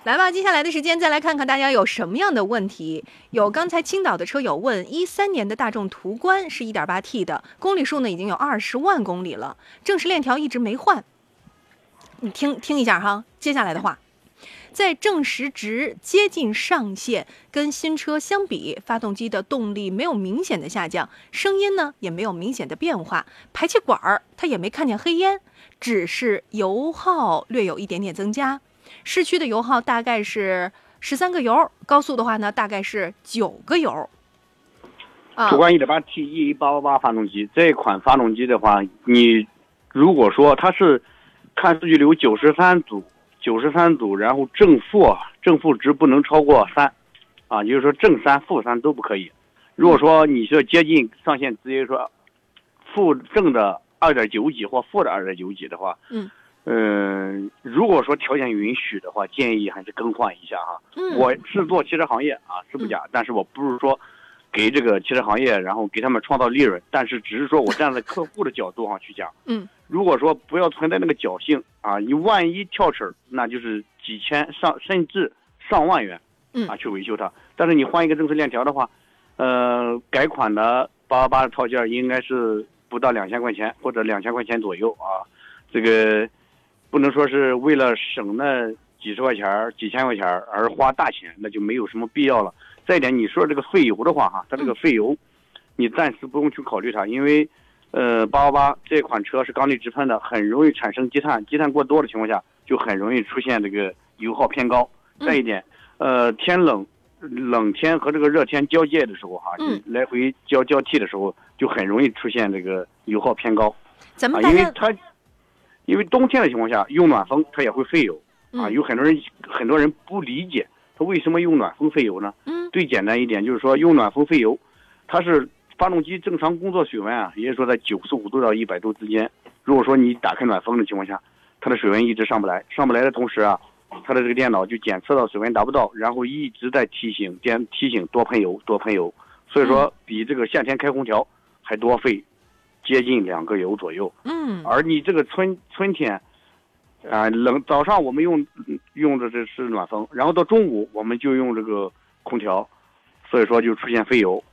来吧，接下来的时间再来看看大家有什么样的问题。有刚才青岛的车友问：一三年的大众途观是一点八 T 的，公里数呢已经有二十万公里了，正时链条一直没换。你听听一下哈，接下来的话。在正时值接近上限，跟新车相比，发动机的动力没有明显的下降，声音呢也没有明显的变化，排气管儿它也没看见黑烟，只是油耗略有一点点增加。市区的油耗大概是十三个油，高速的话呢大概是九个油。啊途，观一点八 T E 888发动机这款发动机的话，你如果说它是看数据流九十三组，九十三组，然后正负啊正负值不能超过三，啊，也就是说正三、负三都不可以。如果说你是接近上限，直接说负正的二点九几或负的二点九几的话，嗯，嗯、如果说条件允许的话，建议还是更换一下哈。嗯，我是做汽车行业啊，是不假，但是我不是说给这个汽车行业，然后给他们创造利润，但是只是说我站在客户的角度上去讲，嗯，如果说不要存在那个侥幸啊，你万一跳齿儿，那就是几千上甚至上万元，嗯。啊去维修它。但是你换一个正时链条的话，呃，改款的八八八的套件应该是不到两千块钱或者两千块钱左右啊，这个不能说是为了省那几十块钱儿、几千块钱儿而花大钱，那就没有什么必要了。再一点，你说这个费油的话，哈，它这个费油，你暂时不用去考虑它，因为，呃，八八八这款车是缸内直喷的，很容易产生积碳，积碳过多的情况下，就很容易出现这个油耗偏高。嗯再一点，呃，天冷，冷天和这个热天交界的时候，哈，来回交交替的时候，就很容易出现这个油耗偏高啊，咱们大家因为它，因为冬天的情况下用暖风，它也会费油。啊，嗯有很多人很多人不理解它为什么用暖风费油呢？嗯最简单一点就是说用暖风费油，它是发动机正常工作水温啊，也就是说在九十五度到一百度之间。如果说你打开暖风的情况下，它的水温一直上不来，上不来的同时啊，它的这个电脑就检测到水温达不到，然后一直在提醒电提醒多喷油多喷油，所以说比这个夏天开空调还多费接近两个油左右。嗯而你这个春春天，啊、冷早上我们用用的这是暖风，然后到中午我们就用这个空调，所以说就出现费油。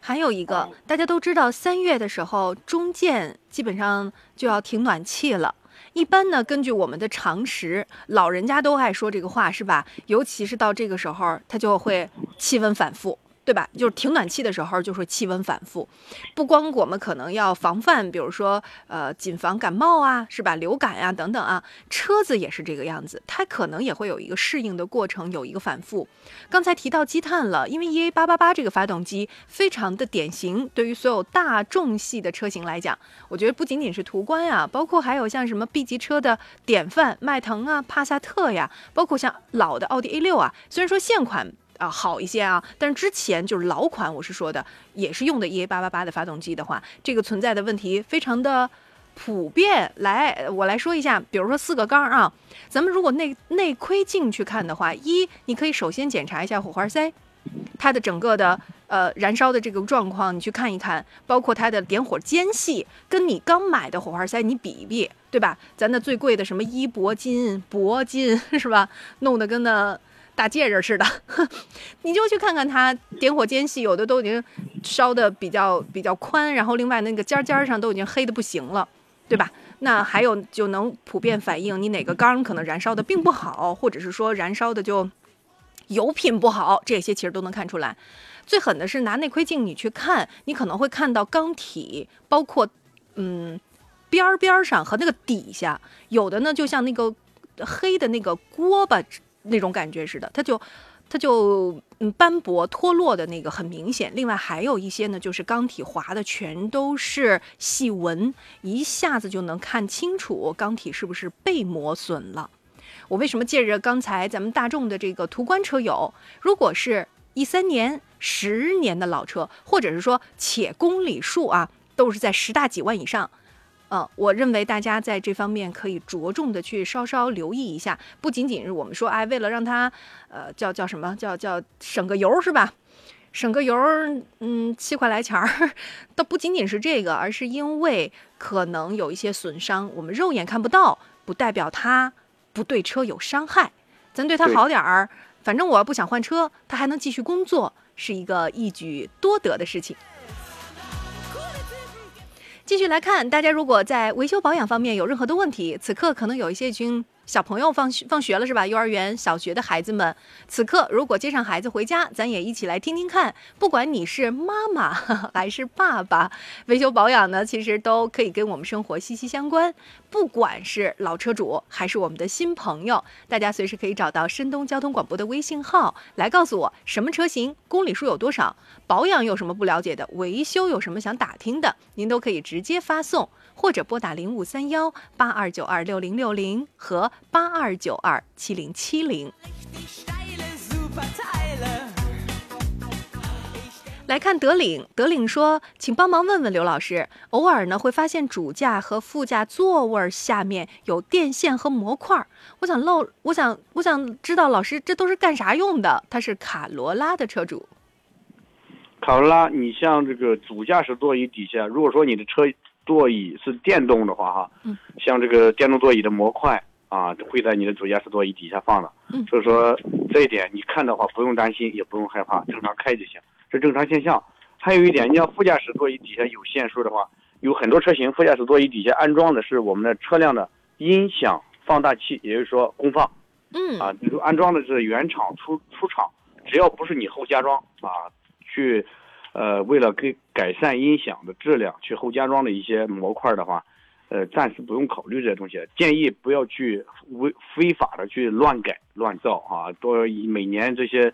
还有一个，大家都知道，三月的时候中建基本上就要停暖气了。一般呢，根据我们的常识，老人家都爱说这个话，是吧？尤其是到这个时候，它就会气温反复，对吧？就是停暖气的时候，就会气温反复。不光我们可能要防范，比如说呃，谨防感冒啊，是吧？流感呀、等等啊，车子也是这个样子，它可能也会有一个适应的过程，有一个反复。刚才提到积碳了，因为 EA 八八八这个发动机非常的典型，对于所有大众系的车型来讲，我觉得不仅仅是途观呀，包括还有像什么 B 级车的典范迈腾啊、帕萨特呀，包括像老的奥迪 A 六啊，虽然说现款。啊，好一些啊，但是之前就是老款，我是说的，也是用的 EA 八八八的发动机的话，这个存在的问题非常的普遍。来，我来说一下，比如说四个缸啊，咱们如果内内窥镜去看的话，一你可以首先检查一下火花塞，它的整个的呃燃烧的这个状况，你去看一看，包括它的点火间隙，跟你刚买的火花塞你比一比，对吧？咱那最贵的什么一铂金、铂金是吧？弄得跟那大戒指似的，你就去看看它点火间隙，有的都已经烧的比较比较宽，然后另外那个尖尖上都已经黑的不行了，对吧？那还有就能普遍反映你哪个缸可能燃烧的并不好，或者是说燃烧的就油品不好，这些其实都能看出来。最狠的是拿内窥镜你去看，你可能会看到缸体，包括嗯边边上和那个底下，有的呢就像那个黑的那个锅巴那种感觉似的，它就它就嗯斑驳脱落的那个很明显。另外还有一些呢，就是缸体划的全都是细纹，一下子就能看清楚缸体是不是被磨损了。我为什么借着刚才咱们大众的这个途观车友，如果是一三年、十年的老车，或者是说且公里数啊都是在十大几万以上，嗯，我认为大家在这方面可以着重的去稍稍留意一下，不仅仅是我们说，哎，为了让它，呃，叫叫什么叫叫省个油是吧？省个油，嗯，七块来钱儿，倒不仅仅是这个，而是因为可能有一些损伤，我们肉眼看不到，不代表它不对车有伤害。咱对它好点儿，反正我要不想换车，它还能继续工作，是一个一举多得的事情。继续来看，大家如果在维修保养方面有任何的问题，此刻可能有一些已经小朋友放学放学了是吧？幼儿园、小学的孩子们，此刻如果接上孩子回家，咱也一起来听听看。不管你是妈妈 还是爸爸，维修保养呢，其实都可以跟我们生活息息相关。不管是老车主还是我们的新朋友，大家随时可以找到山东交通广播的微信号来告诉我什么车型、公里数有多少、保养有什么不了解的、维修有什么想打听的，您都可以直接发送。或者拨打零五三幺八二九二六零六零和八二九二七零七零。来看德领，德领说，请帮忙问问刘老师，偶尔呢会发现主驾和副驾座位下面有电线和模块，我想漏，我想我想知道老师这都是干啥用的？他是卡罗拉的车主，卡罗拉，你像这个主驾驶座椅底下，如果说你的车座椅是电动的话，哈，嗯，像这个电动座椅的模块啊，会在你的主驾驶座椅底下放的，嗯所以说这一点你看的话不用担心，也不用害怕，正常开就行，是正常现象。还有一点，你要副驾驶座椅底下有线束的话，有很多车型副驾驶座椅底下安装的是我们的车辆的音响放大器，也就是说功放。嗯啊，就是安装的是原厂出出厂，只要不是你后加装啊，去，呃，为了给改善音响的质量去后加装的一些模块的话，呃，暂时不用考虑这些东西，建议不要去违非法的去乱改乱造啊，多以每年这些，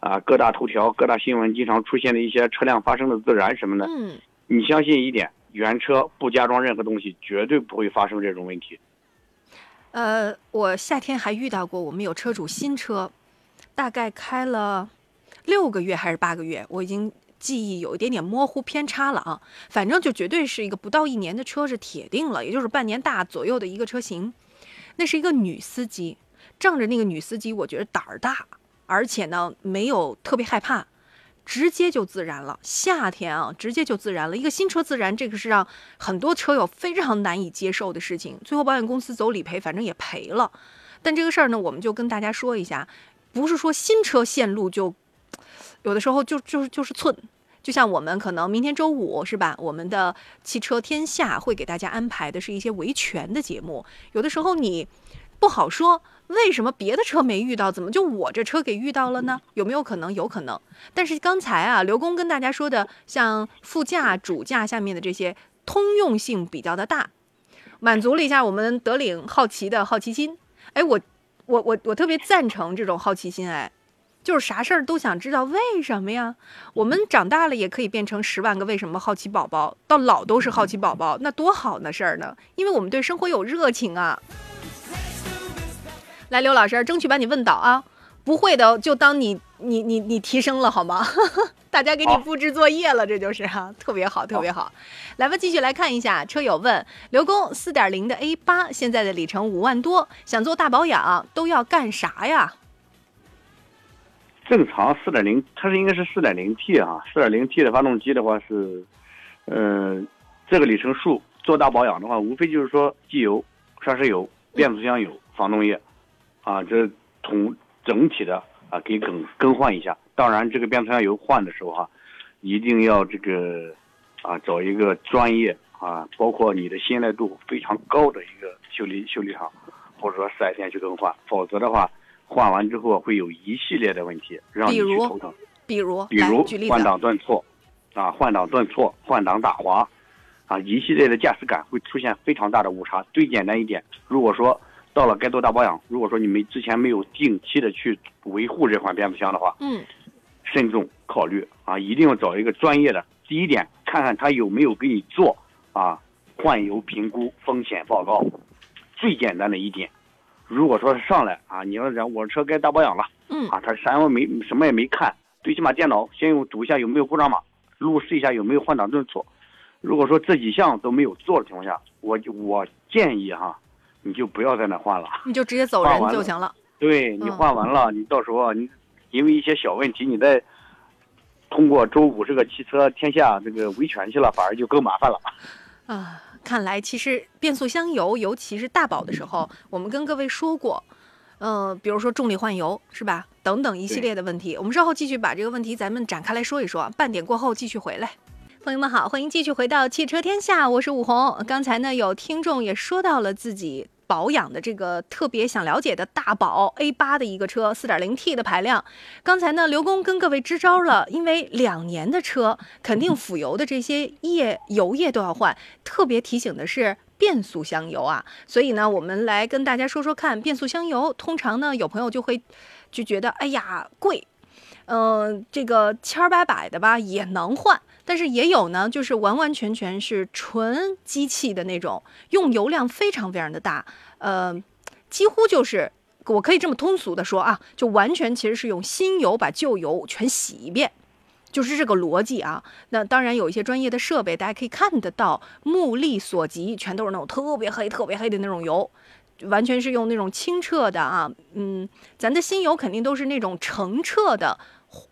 啊，各大头条、各大新闻经常出现的一些车辆发生的自燃什么的，嗯，你相信一点，原车不加装任何东西，绝对不会发生这种问题。呃，我夏天还遇到过，我们有车主新车，大概开了六个月还是八个月，我已经记忆有一点点模糊偏差了啊。反正就绝对是一个不到一年的车是铁定了，也就是半年大左右的一个车型。那是一个女司机，仗着那个女司机，我觉得胆儿大，而且呢没有特别害怕。直接就自燃了，夏天啊，直接就自燃了。一个新车自燃，这个是让很多车友非常难以接受的事情。最后保险公司走理赔，反正也赔了。但这个事儿呢，我们就跟大家说一下，不是说新车线路就有的时候就就是就是寸。就像我们可能明天周五是吧？我们的汽车天下会给大家安排的是一些维权的节目。有的时候你不好说，为什么别的车没遇到，怎么就我这车给遇到了呢？有没有可能？有可能。但是刚才啊，刘工跟大家说的，像副驾、主驾下面的这些通用性比较的大，满足了一下我们德领好奇的好奇心。哎，我我我我特别赞成这种好奇心，哎，就是啥事儿都想知道为什么呀。我们长大了也可以变成十万个为什么好奇宝宝，到老都是好奇宝宝，那多好的事儿呢？因为我们对生活有热情啊。来，刘老师，争取把你问倒啊！不会的就当你你你你提升了好吗？大家给你布置作业了，这就是哈、特别好，特别好。来吧，继续来看一下，车友问刘工，四点零的 A 八现在的里程五万多，想做大保养都要干啥呀？正常四点零，它是应该是四点零 T 啊，四点零 T 的发动机的话是，呃，这个里程数做大保养的话，无非就是说机油、刹车油、变速箱油、防冻液，啊，这统整体的啊给更更换一下。当然，这个变速箱油换的时候哈、一定要这个啊找一个专业啊，包括你的信赖度非常高的一个修理修理厂，或者说四 S 店去更换，否则的话。换完之后会有一系列的问题，让你去头疼。比如，比如换，挡顿挫，啊，换挡顿挫，换挡打滑，啊，一系列的驾驶感会出现非常大的误差。最简单一点，如果说到了该做大保养，如果说你们之前没有定期的去维护这款变速箱的话，嗯，慎重考虑啊，一定要找一个专业的。第一点，看看他有没有给你做啊换油评估风险报告，最简单的一点。如果说是上来啊，你要讲我车该大保养了。嗯啊，他啥也没什么也没看，最起码电脑先用读一下有没有故障码，路试一下有没有换挡顿挫。如果说这几项都没有做的情况下，我就我建议哈，你就不要在那换了。你就直接走人就行了。对你嗯换完了，你到时候啊你因为一些小问题，你再通过周五这个汽车天下这个维权去了，反而就更麻烦了。啊，看来其实变速箱油，尤其是大宝的时候，我们跟各位说过，呃，比如说重力换油是吧？等等一系列的问题，我们稍后继续把这个问题咱们展开来说一说。半点过后继续回来。朋友们好，欢迎继续回到汽车天下，我是武红。刚才呢，有听众也说到了自己保养的这个特别想了解的大宝 A 八的一个车，四点零 T 的排量。刚才呢，刘工跟各位支招了，因为两年的车肯定辅油的这些液油液都要换，特别提醒的是。变速箱油啊，所以呢，我们来跟大家说说看，变速箱油通常呢，有朋友就会就觉得，哎呀贵，嗯、这个千儿八百的吧也能换，但是也有呢，就是完完全全是纯机器的那种，用油量非常非常的大，呃，几乎就是我可以这么通俗的说啊，就完全其实是用新油把旧油全洗一遍。就是这个逻辑啊。那当然有一些专业的设备，大家可以看得到，目力所及，全都是那种特别黑、特别黑的那种油，完全是用那种清澈的啊，嗯，咱的新油肯定都是那种澄澈的，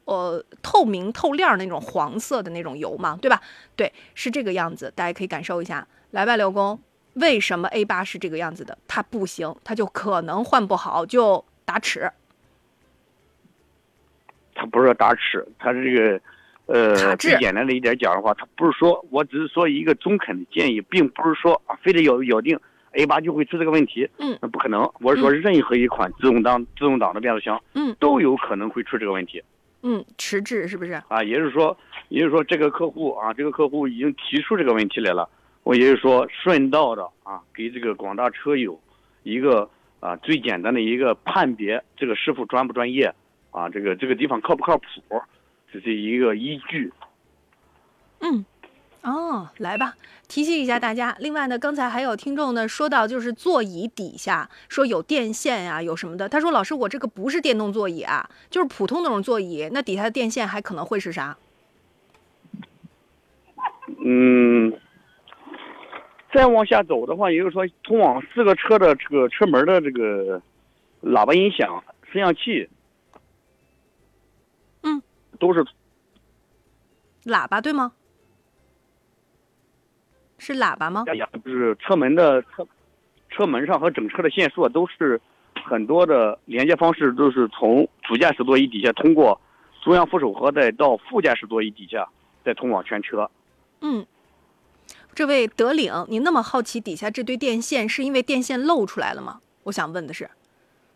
呃，透明透亮儿那种黄色的那种油嘛，对吧？对，是这个样子，大家可以感受一下。来吧，刘工，为什么 A 八是这个样子的？它不行，它就可能换不好就打齿。它不是说打齿，它是这个，呃，最简单的一点讲的话，它不是说我只是说一个中肯的建议，并不是说啊非得咬咬定 A 八就会出这个问题，嗯那不可能。我是说任何一款自动挡自动挡的变速箱，嗯都有可能会出这个问题嗯，迟滞是不是？啊。也就是说，也就是说这个客户啊，这个客户已经提出这个问题来了，我也就是说顺道的啊，给这个广大车友一个啊最简单的一个判别，这个师傅专不专业啊，这个这个地方靠不靠谱，这是一个依据。嗯，哦，来吧，提醒一下大家。另外呢，刚才还有听众呢说到，就是座椅底下说有电线呀、有什么的。他说：“老师，我这个不是电动座椅啊，就是普通那种座椅，那底下的电线还可能会是啥？嗯，再往下走的话，也就是说，通往四个车的这个车门的这个喇叭音响、摄像器，嗯，都是喇叭对吗？是喇叭吗？就是车门的车车门上和整车的线束啊都是很多的连接方式都是从主驾驶座椅底下通过中央扶手盒再到副驾驶座椅底下，再通往全车。嗯，这位德领，你那么好奇底下这堆电线，是因为电线露出来了吗？我想问的是，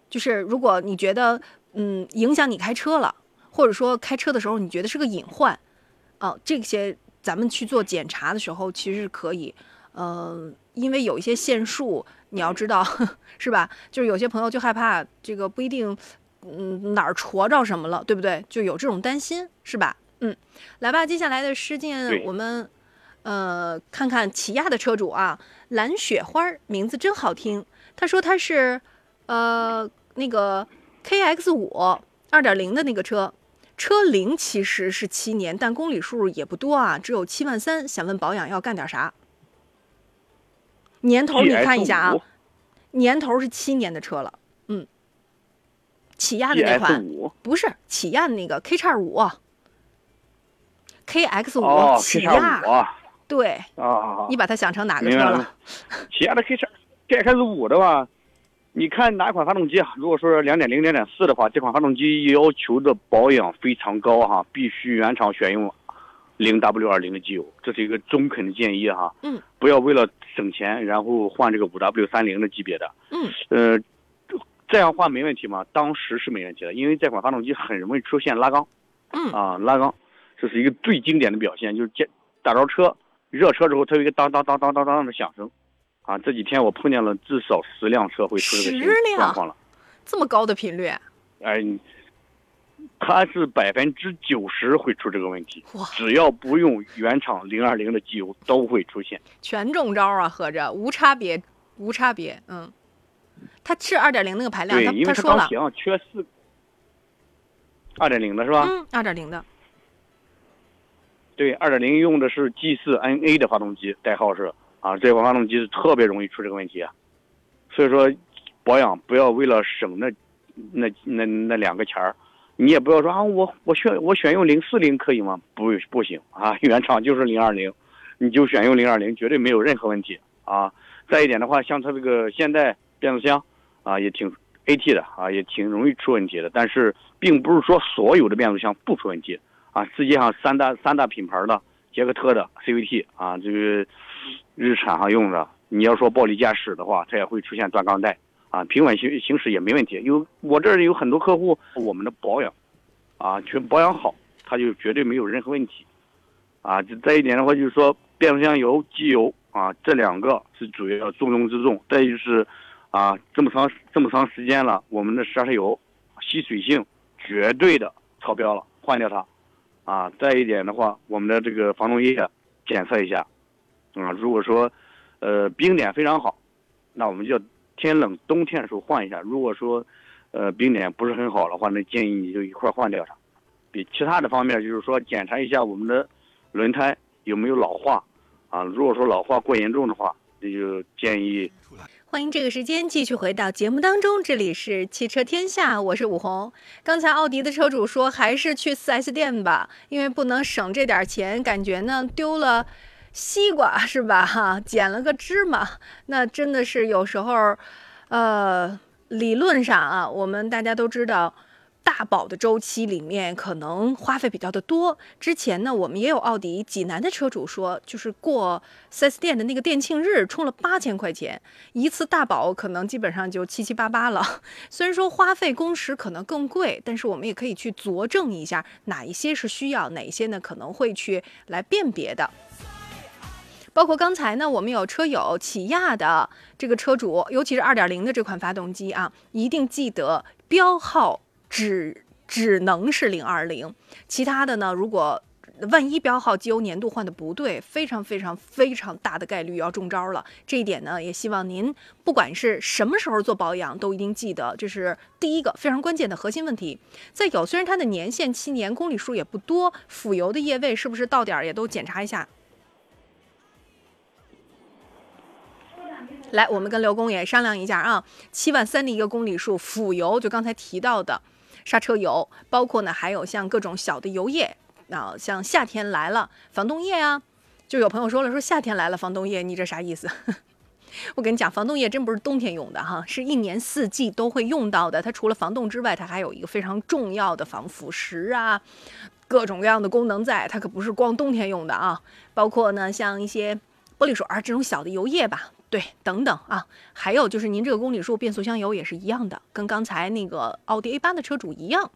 就是如果你觉得嗯影响你开车了，或者说开车的时候你觉得是个隐患，哦、这些咱们去做检查的时候其实是可以，呃，因为有一些限数，你要知道 是吧？就是有些朋友就害怕这个不一定，嗯哪儿戳着什么了，对不对？就有这种担心是吧？嗯，来吧，接下来的事件我们呃看看起亚的车主啊，蓝雪花儿名字真好听。他说他是呃那个 KX 五二点零的那个车，车龄其实是七年，但公里数也不多啊，只有七万三。想问保养要干点啥？年头你看一下啊年头是七年的车了，嗯，起亚的那款不是起亚的那个 K 叉五，KX 五、哦起亚。对，啊，你把它想成哪个车了？起亚的 K 叉 K X 五的话，你看哪款发动机啊？如果说两点零、两点四的话，这款发动机要求的保养非常高哈，必须原厂选用零 W 二零的机油，这是一个中肯的建议哈。嗯，不要为了省钱，然后换这个五 W 三零的级别的。嗯，呃，这样换没问题吗？当时是没问题的，因为这款发动机很容易出现拉缸。嗯啊，拉缸，这是一个最经典的表现，就是见打着车热车之后，它有一个当当当当当当的响声。啊，这几天我碰见了至少十辆车会出这个情十辆状况了。这么高的频率，哎，你它是百分之九十会出这个问题哇，只要不用原厂零二零的机油都会出现。全中招啊！合着无差别，无差别。嗯，它是二点零那个排量，对，他因为它他说了，钢铁啊缺四，二点零的是吧？嗯，二点零的，对，二点零用的是 G 四 NA 的发动机，代号是啊，这款发动机是特别容易出这个问题。所以说，保养不要为了省那那那那两个钱儿，你也不要说啊，我我选我选用零四零可以吗？不不行啊，原厂就是零二零，你就选用零二零，绝对没有任何问题啊。再一点的话，像它这个现代变速箱啊，也挺 AT 的啊，也挺容易出问题的。但是并不是说所有的变速箱不出问题啊。世界上三大三大品牌的捷克特的 CVT 啊，这个日产上用的你要说暴力驾驶的话，它也会出现断钢带啊，平稳行行驶也没问题。有我这儿有很多客户，我们的保养啊，全保养好，他就绝对没有任何问题啊。再一点的话，就是说变速箱油、机油啊，这两个是主要重中之重。再就是啊，这么长这么长时间了，我们的刹车油吸水性绝对的超标了，换掉它。啊，再一点的话，我们的这个防冻液检测一下，啊，如果说，呃，冰点非常好，那我们就天冷冬天的时候换一下。如果说，呃，冰点不是很好的话，那建议你就一块换掉它。比其他的方面就是说，检查一下我们的轮胎有没有老化，啊，如果说老化过严重的话，那就建议。欢迎这个时间继续回到节目当中，这里是汽车天下，我是武红。刚才奥迪的车主说，还是去 4S 店吧，因为不能省这点钱，感觉呢丢了西瓜 是吧？哈，捡了个芝麻，那真的是有时候，呃，理论上啊，我们大家都知道。大保的周期里面可能花费比较的多。之前呢，我们也有奥迪济南的车主说，就是过 4S 店的那个店庆日充了八千块钱一次大保，可能基本上就七七八八了。虽然说花费工时可能更贵，但是我们也可以去佐证一下哪一些是需要，哪一些呢可能会去来辨别的。包括刚才呢，我们有车友起亚的这个车主，尤其是2.0的这款发动机啊，一定记得标号。只只能是零二零，其他的呢？如果万一标号机油粘度换的不对，非常非常非常大的概率要中招了。这一点呢，也希望您不管是什么时候做保养，都一定记得，这是第一个非常关键的核心问题。再有，虽然它的年限七年，公里数也不多，辅油的液位是不是到点儿也都检查一下？来，我们跟刘工也商量一下啊，七万三的一个公里数，辅油就刚才提到的。刹车油，包括呢，还有像各种小的油液啊，像夏天来了，防冻液啊，就有朋友说了，说夏天来了防冻液，你这啥意思？我跟你讲，防冻液真不是冬天用的哈，是一年四季都会用到的。它除了防冻之外，它还有一个非常重要的防腐蚀啊，各种各样的功能在，它可不是光冬天用的啊。包括呢，像一些玻璃水啊这种小的油液吧。对，等等啊，还有就是您这个公里数变速箱油也是一样的，跟刚才那个奥迪 A 八的车主一样。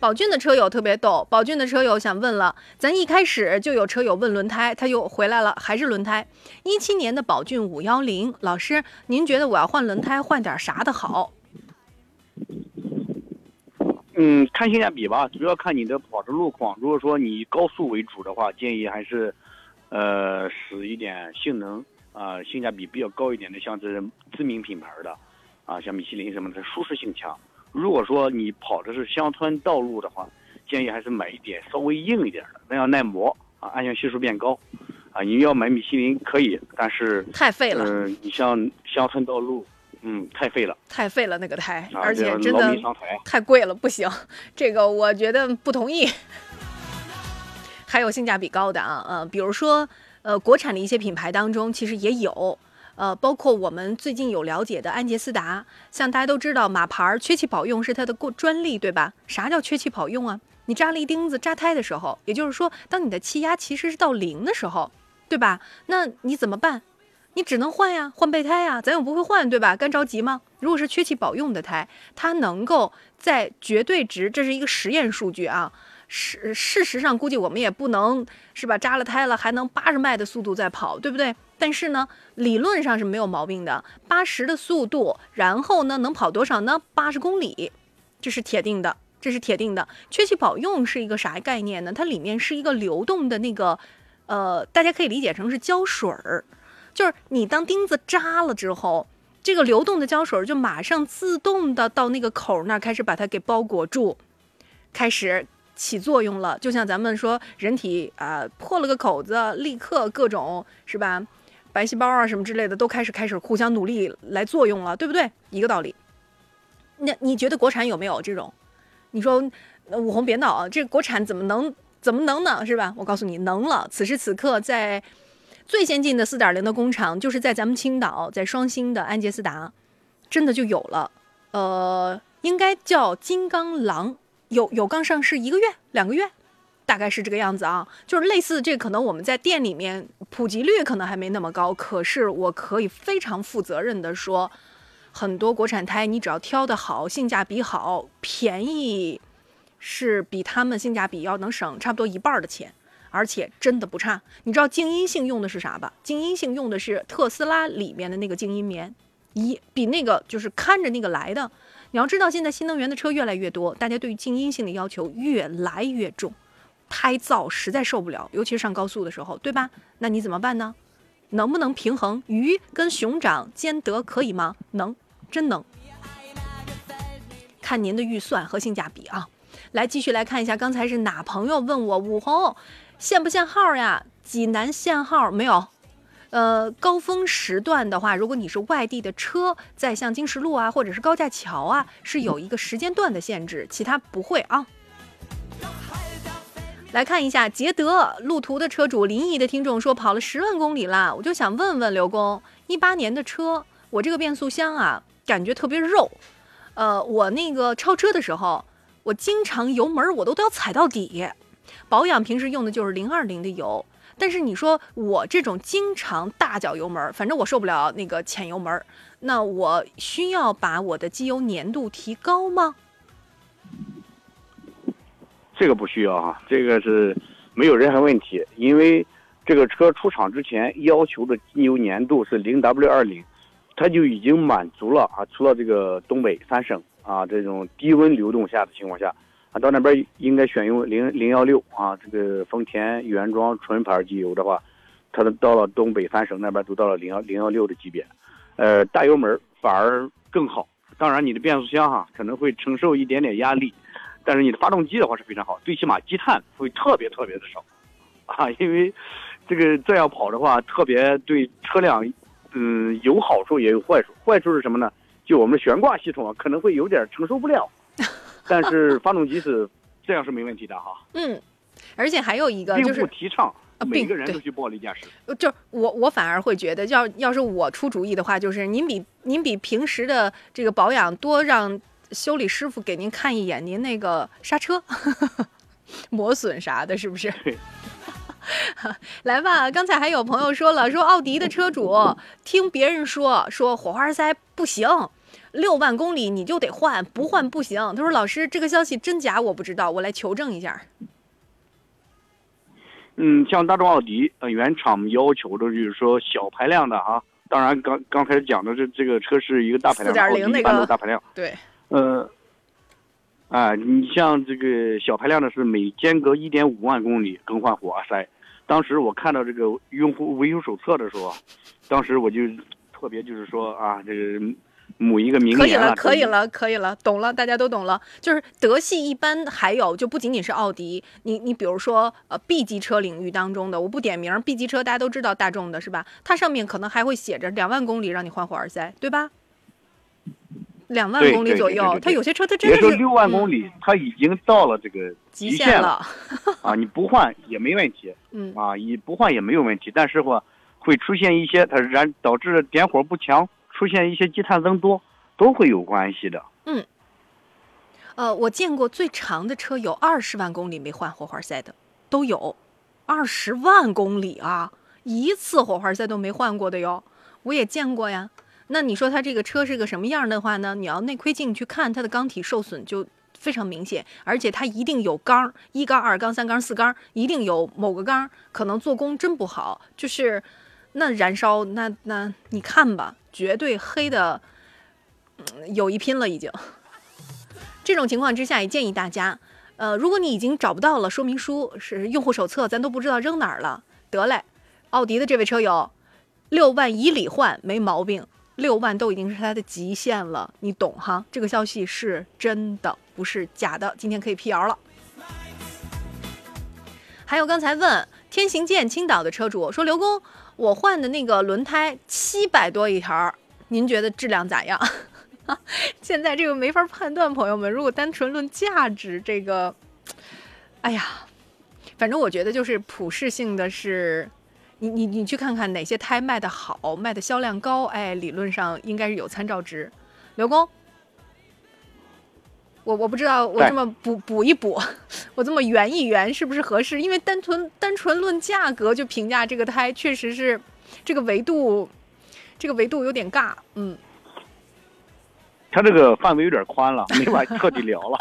宝骏的车友特别逗，宝骏的车友想问了，咱一开始就有车友问轮胎，他又回来了，还是轮胎。一七年的宝骏五幺零，老师，您觉得我要换轮胎，换点啥的好？嗯，看性价比吧，主要看你的跑的路况。如果说你高速为主的话，建议还是，呃，使一点性能。啊，性价比比较高一点的，像这知名品牌的，啊，像米其林什么的，舒适性强。如果说你跑的是乡村道路的话，建议还是买一点稍微硬一点的，那样耐磨啊，安全系数变高。啊，你要买米其林可以，但是太费了。嗯，你像乡村道路，嗯，太费了，太费了那个胎，而且真的太贵了，不行，这个我觉得不同意。还有性价比高的啊，呃，比如说。呃，国产的一些品牌当中，其实也有，呃，包括我们最近有了解的安捷斯达，像大家都知道，马牌缺气保用是它的过专利，对吧？啥叫缺气保用啊？你扎了一钉子扎胎的时候，也就是说，当你的气压其实是到零的时候，对吧？那你怎么办？你只能换呀，换备胎呀，咱又不会换，对吧？干着急吗？如果是缺气保用的胎，它能够在绝对值，这是一个实验数据啊。事事实上，估计我们也不能是吧？扎了胎了还能八十迈的速度在跑，对不对？但是呢，理论上是没有毛病的，八十的速度，然后呢，能跑多少呢？八十公里，这是铁定的，这是铁定的。缺气保用是一个啥概念呢？它里面是一个流动的那个，呃，大家可以理解成是胶水儿，就是你当钉子扎了之后，这个流动的胶水儿就马上自动的到那个口那儿开始把它给包裹住，开始。起作用了，就像咱们说人体啊破了个口子，立刻各种是吧，白细胞啊什么之类的都开始开始互相努力来作用了，对不对？一个道理。那你觉得国产有没有这种？你说武红别闹啊，这国产怎么能怎么能呢？是吧？我告诉你，能了。此时此刻，在最先进的四点零的工厂，就是在咱们青岛，在双星的安捷斯达，真的就有了。呃，应该叫金刚狼。有有刚上市一个月两个月，大概是这个样子啊，就是类似这可能我们在店里面普及率可能还没那么高，可是我可以非常负责任的说，很多国产胎你只要挑的好，性价比好，便宜是比他们性价比要能省差不多一半的钱，而且真的不差。你知道静音性用的是啥吧？静音性用的是特斯拉里面的那个静音棉，一比那个就是看着那个来的。你要知道，现在新能源的车越来越多，大家对于静音性的要求越来越重。胎噪实在受不了，尤其是上高速的时候，对吧？那你怎么办呢？能不能平衡鱼跟熊掌兼得可以吗？能，真能。看您的预算和性价比啊。来，继续来看一下，刚才是哪朋友问我武红限不限号呀？济南限号没有。呃，高峰时段的话，如果你是外地的车，在像经十路啊，或者是高架桥啊，是有一个时间段的限制，其他不会啊。来看一下捷德路途的车主临沂的听众说跑了十万公里了，我就想问问刘工，一八年的车，我这个变速箱啊，感觉特别肉，呃，我那个超车的时候，我经常油门我都都要踩到底，保养平时用的就是零二零的油，但是你说我这种经常大脚油门，反正我受不了那个浅油门，那我需要把我的机油粘度提高吗？这个不需要哈，这个是没有任何问题，因为这个车出厂之前要求的机油粘度是零 W 二零，它就已经满足了啊。除了这个东北三省啊这种低温流动下的情况下，啊到那边应该选用零零幺六啊这个丰田原装纯牌机油的话，它的到了东北三省那边都到了零幺零幺六的级别，呃大油门反而更好。当然你的变速箱哈可能会承受一点点压力。但是你的发动机的话是非常好，最起码积碳会特别特别的少，啊，因为这个这样跑的话，特别对车辆，嗯，有好处也有坏处。坏处是什么呢？就我们的悬挂系统啊，可能会有点承受不了。但是发动机是这样是没问题的哈。嗯，而且还有一个就是，并不提倡每个人都去暴力驾驶。就我我反而会觉得，要要是我出主意的话，就是您比您比平时的这个保养多让。修理师傅给您看一眼，您那个刹车 磨损啥的，是不是？来吧，刚才还有朋友说了，说奥迪的车主听别人说说火花塞不行，六万公里你就得换，不换不行。他说老师，这个消息真假我不知道，我来求证一下。嗯，像大众奥迪，呃，原厂要求的就是说小排量的啊，当然刚刚才讲的这这个车是一个大排量，四点零那个大排量，对。呃，啊，你像这个小排量的是每间隔一点五万公里更换火花塞。当时我看到这个用户维修手册的时候，当时我就特别就是说啊，这个某一个名可以了，可以了，可以了，懂了，大家都懂了。就是德系一般还有就不仅仅是奥迪，你你比如说呃 B 级车领域当中的，我不点名 B 级车，大家都知道大众的是吧？它上面可能还会写着两万公里让你换火花塞，对吧？两万公里左右，它有些车它真的是别说六万公里，它已经到了这个极限了 啊！你不换也没问题，嗯啊，你不换也没有问题，但是话会出现一些它燃导致点火不强，出现一些积碳增多，都会有关系的。嗯，呃，我见过最长的车有二十万公里没换火花塞的，都有二十万公里啊，一次火花塞都没换过的哟，我也见过呀。那你说它这个车是个什么样的话呢？你要内窥镜去看它的缸体受损就非常明显，而且它一定有缸，一缸、二缸、三缸、四缸，一定有某个缸可能做工真不好，就是那燃烧那那你看吧，绝对黑的有一拼了已经。这种情况之下也建议大家，呃，如果你已经找不到了说明书是用户手册，咱都不知道扔哪儿了，得嘞，奥迪的这位车友，六万以里换没毛病。六万都已经是它的极限了，你懂哈？这个消息是真的，不是假的。今天可以辟谣了。还有刚才问天行健青岛的车主说：“刘工，我换的那个轮胎七百多一条，您觉得质量咋样？” 现在这个没法判断，朋友们。如果单纯论价值，这个，哎呀，反正我觉得就是普适性的是。你你你去看看哪些胎卖的好，卖的销量高，哎，理论上应该是有参照值。刘工，我我不知道我这么补补一补，我这么圆一圆是不是合适？因为单纯单纯论价格就评价这个胎，确实是这个维度，这个维度有点尬。嗯，它这个范围有点宽了，没法彻底聊了。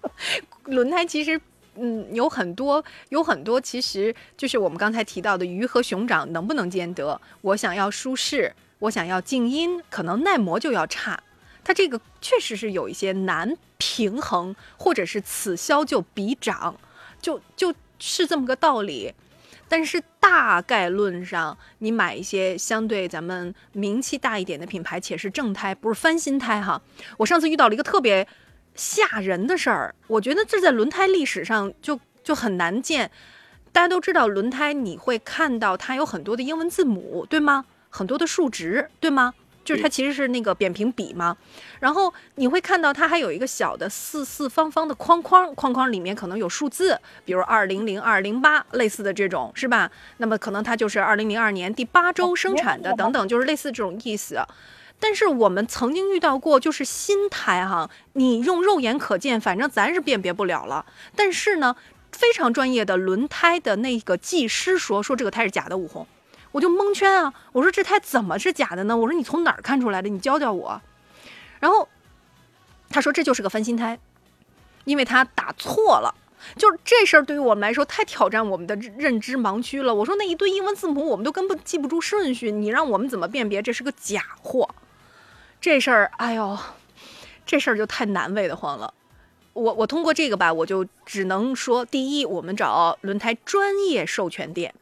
轮胎其实。嗯，有很多，有很多，其实就是我们刚才提到的鱼和熊掌能不能兼得？我想要舒适，我想要静音，可能耐磨就要差。它这个确实是有一些难平衡，或者是此消就彼长，就就是这么个道理。但是大概论上，你买一些相对咱们名气大一点的品牌，且是正胎，不是翻新胎哈。我上次遇到了一个特别吓人的事儿，我觉得这在轮胎历史上就就很难见。大家都知道轮胎，你会看到它有很多的英文字母，对吗？很多的数值，对吗？就是它其实是那个扁平笔嘛，然后你会看到它还有一个小的四四方方的框框，框框里面可能有数字，比如二零零二零八类似的这种，是吧？那么可能它就是二零零二年第八周生产的等等，就是类似这种意思。但是我们曾经遇到过，就是新胎哈，你用肉眼可见，反正咱是辨别不了了。但是呢，非常专业的轮胎的那个技师说，说这个胎是假的，五红。我就蒙圈啊！我说这胎怎么是假的呢？我说你从哪儿看出来的？你教教我。然后他说这就是个翻新胎，因为他打错了。就是这事儿对于我们来说太挑战我们的认知盲区了。我说那一堆英文字母我们都根本记不住顺序，你让我们怎么辨别这是个假货？这事儿，哎呦，这事儿就太难为的慌了。我我通过这个吧，我就只能说，第一，我们找轮胎专业授权店。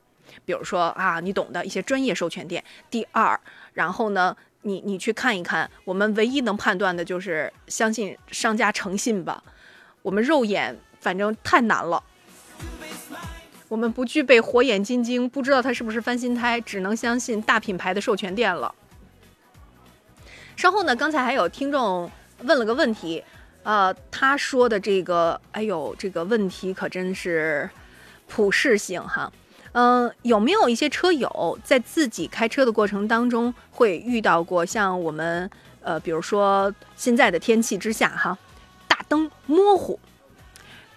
比如说啊，你懂的一些专业授权店。第二，然后呢，你你去看一看，我们唯一能判断的就是相信商家诚信吧。我们肉眼反正太难了，我们不具备火眼金睛，不知道它是不是翻新胎，只能相信大品牌的授权店了。稍后呢，刚才还有听众问了个问题，呃，他说的这个，哎呦，这个问题可真是普适性哈。嗯，有没有一些车友在自己开车的过程当中会遇到过像我们呃，比如说现在的天气之下哈，大灯模糊，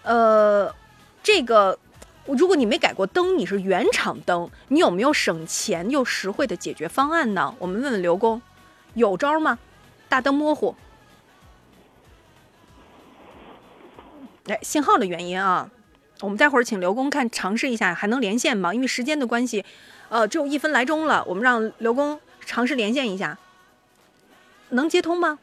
呃，这个如果你没改过灯，你是原厂灯，你有没有省钱又实惠的解决方案呢？我们问问刘工，有招吗？大灯模糊，哎，信号的原因啊。我们待会儿请刘工看尝试一下，还能连线吗？因为时间的关系，呃，只有一分来钟了，我们让刘工尝试连线一下，能接通吗？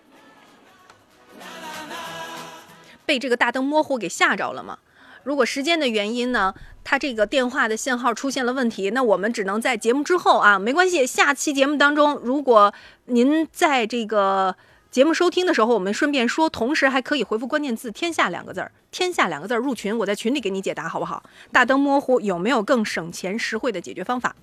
被这个大灯模糊给吓着了吗？如果时间的原因呢，他这个电话的信号出现了问题，那我们只能在节目之后啊，没关系，下期节目当中，如果您在这个。节目收听的时候，我们顺便说，同时还可以回复关键字“天下”两个字儿，“天下”两个字儿入群，我在群里给你解答，好不好？大灯模糊有没有更省钱实惠的解决方法？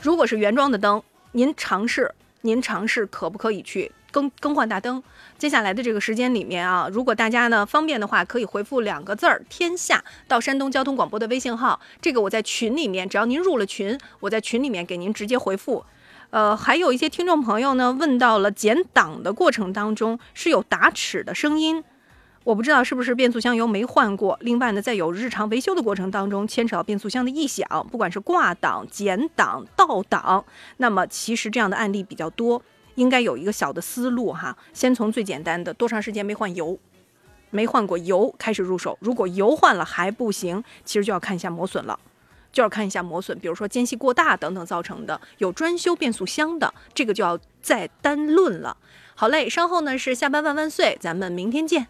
如果是原装的灯，您尝试，您尝试可不可以去更更换大灯？接下来的这个时间里面啊，如果大家呢方便的话，可以回复两个字儿“天下”到山东交通广播的微信号，这个我在群里面，只要您入了群，我在群里面给您直接回复。呃，还有一些听众朋友呢问到了减档的过程当中是有打齿的声音，我不知道是不是变速箱油没换过。另外呢，在有日常维修的过程当中，牵扯到变速箱的异响，不管是挂档、减档、倒档，那么其实这样的案例比较多，应该有一个小的思路哈。先从最简单的多长时间没换油，没换过油开始入手。如果油换了还不行，其实就要看一下磨损了。就要看一下磨损，比如说间隙过大等等造成的，有专修变速箱的，这个就要再单论了。好嘞，稍后呢是下班万万岁，咱们明天见。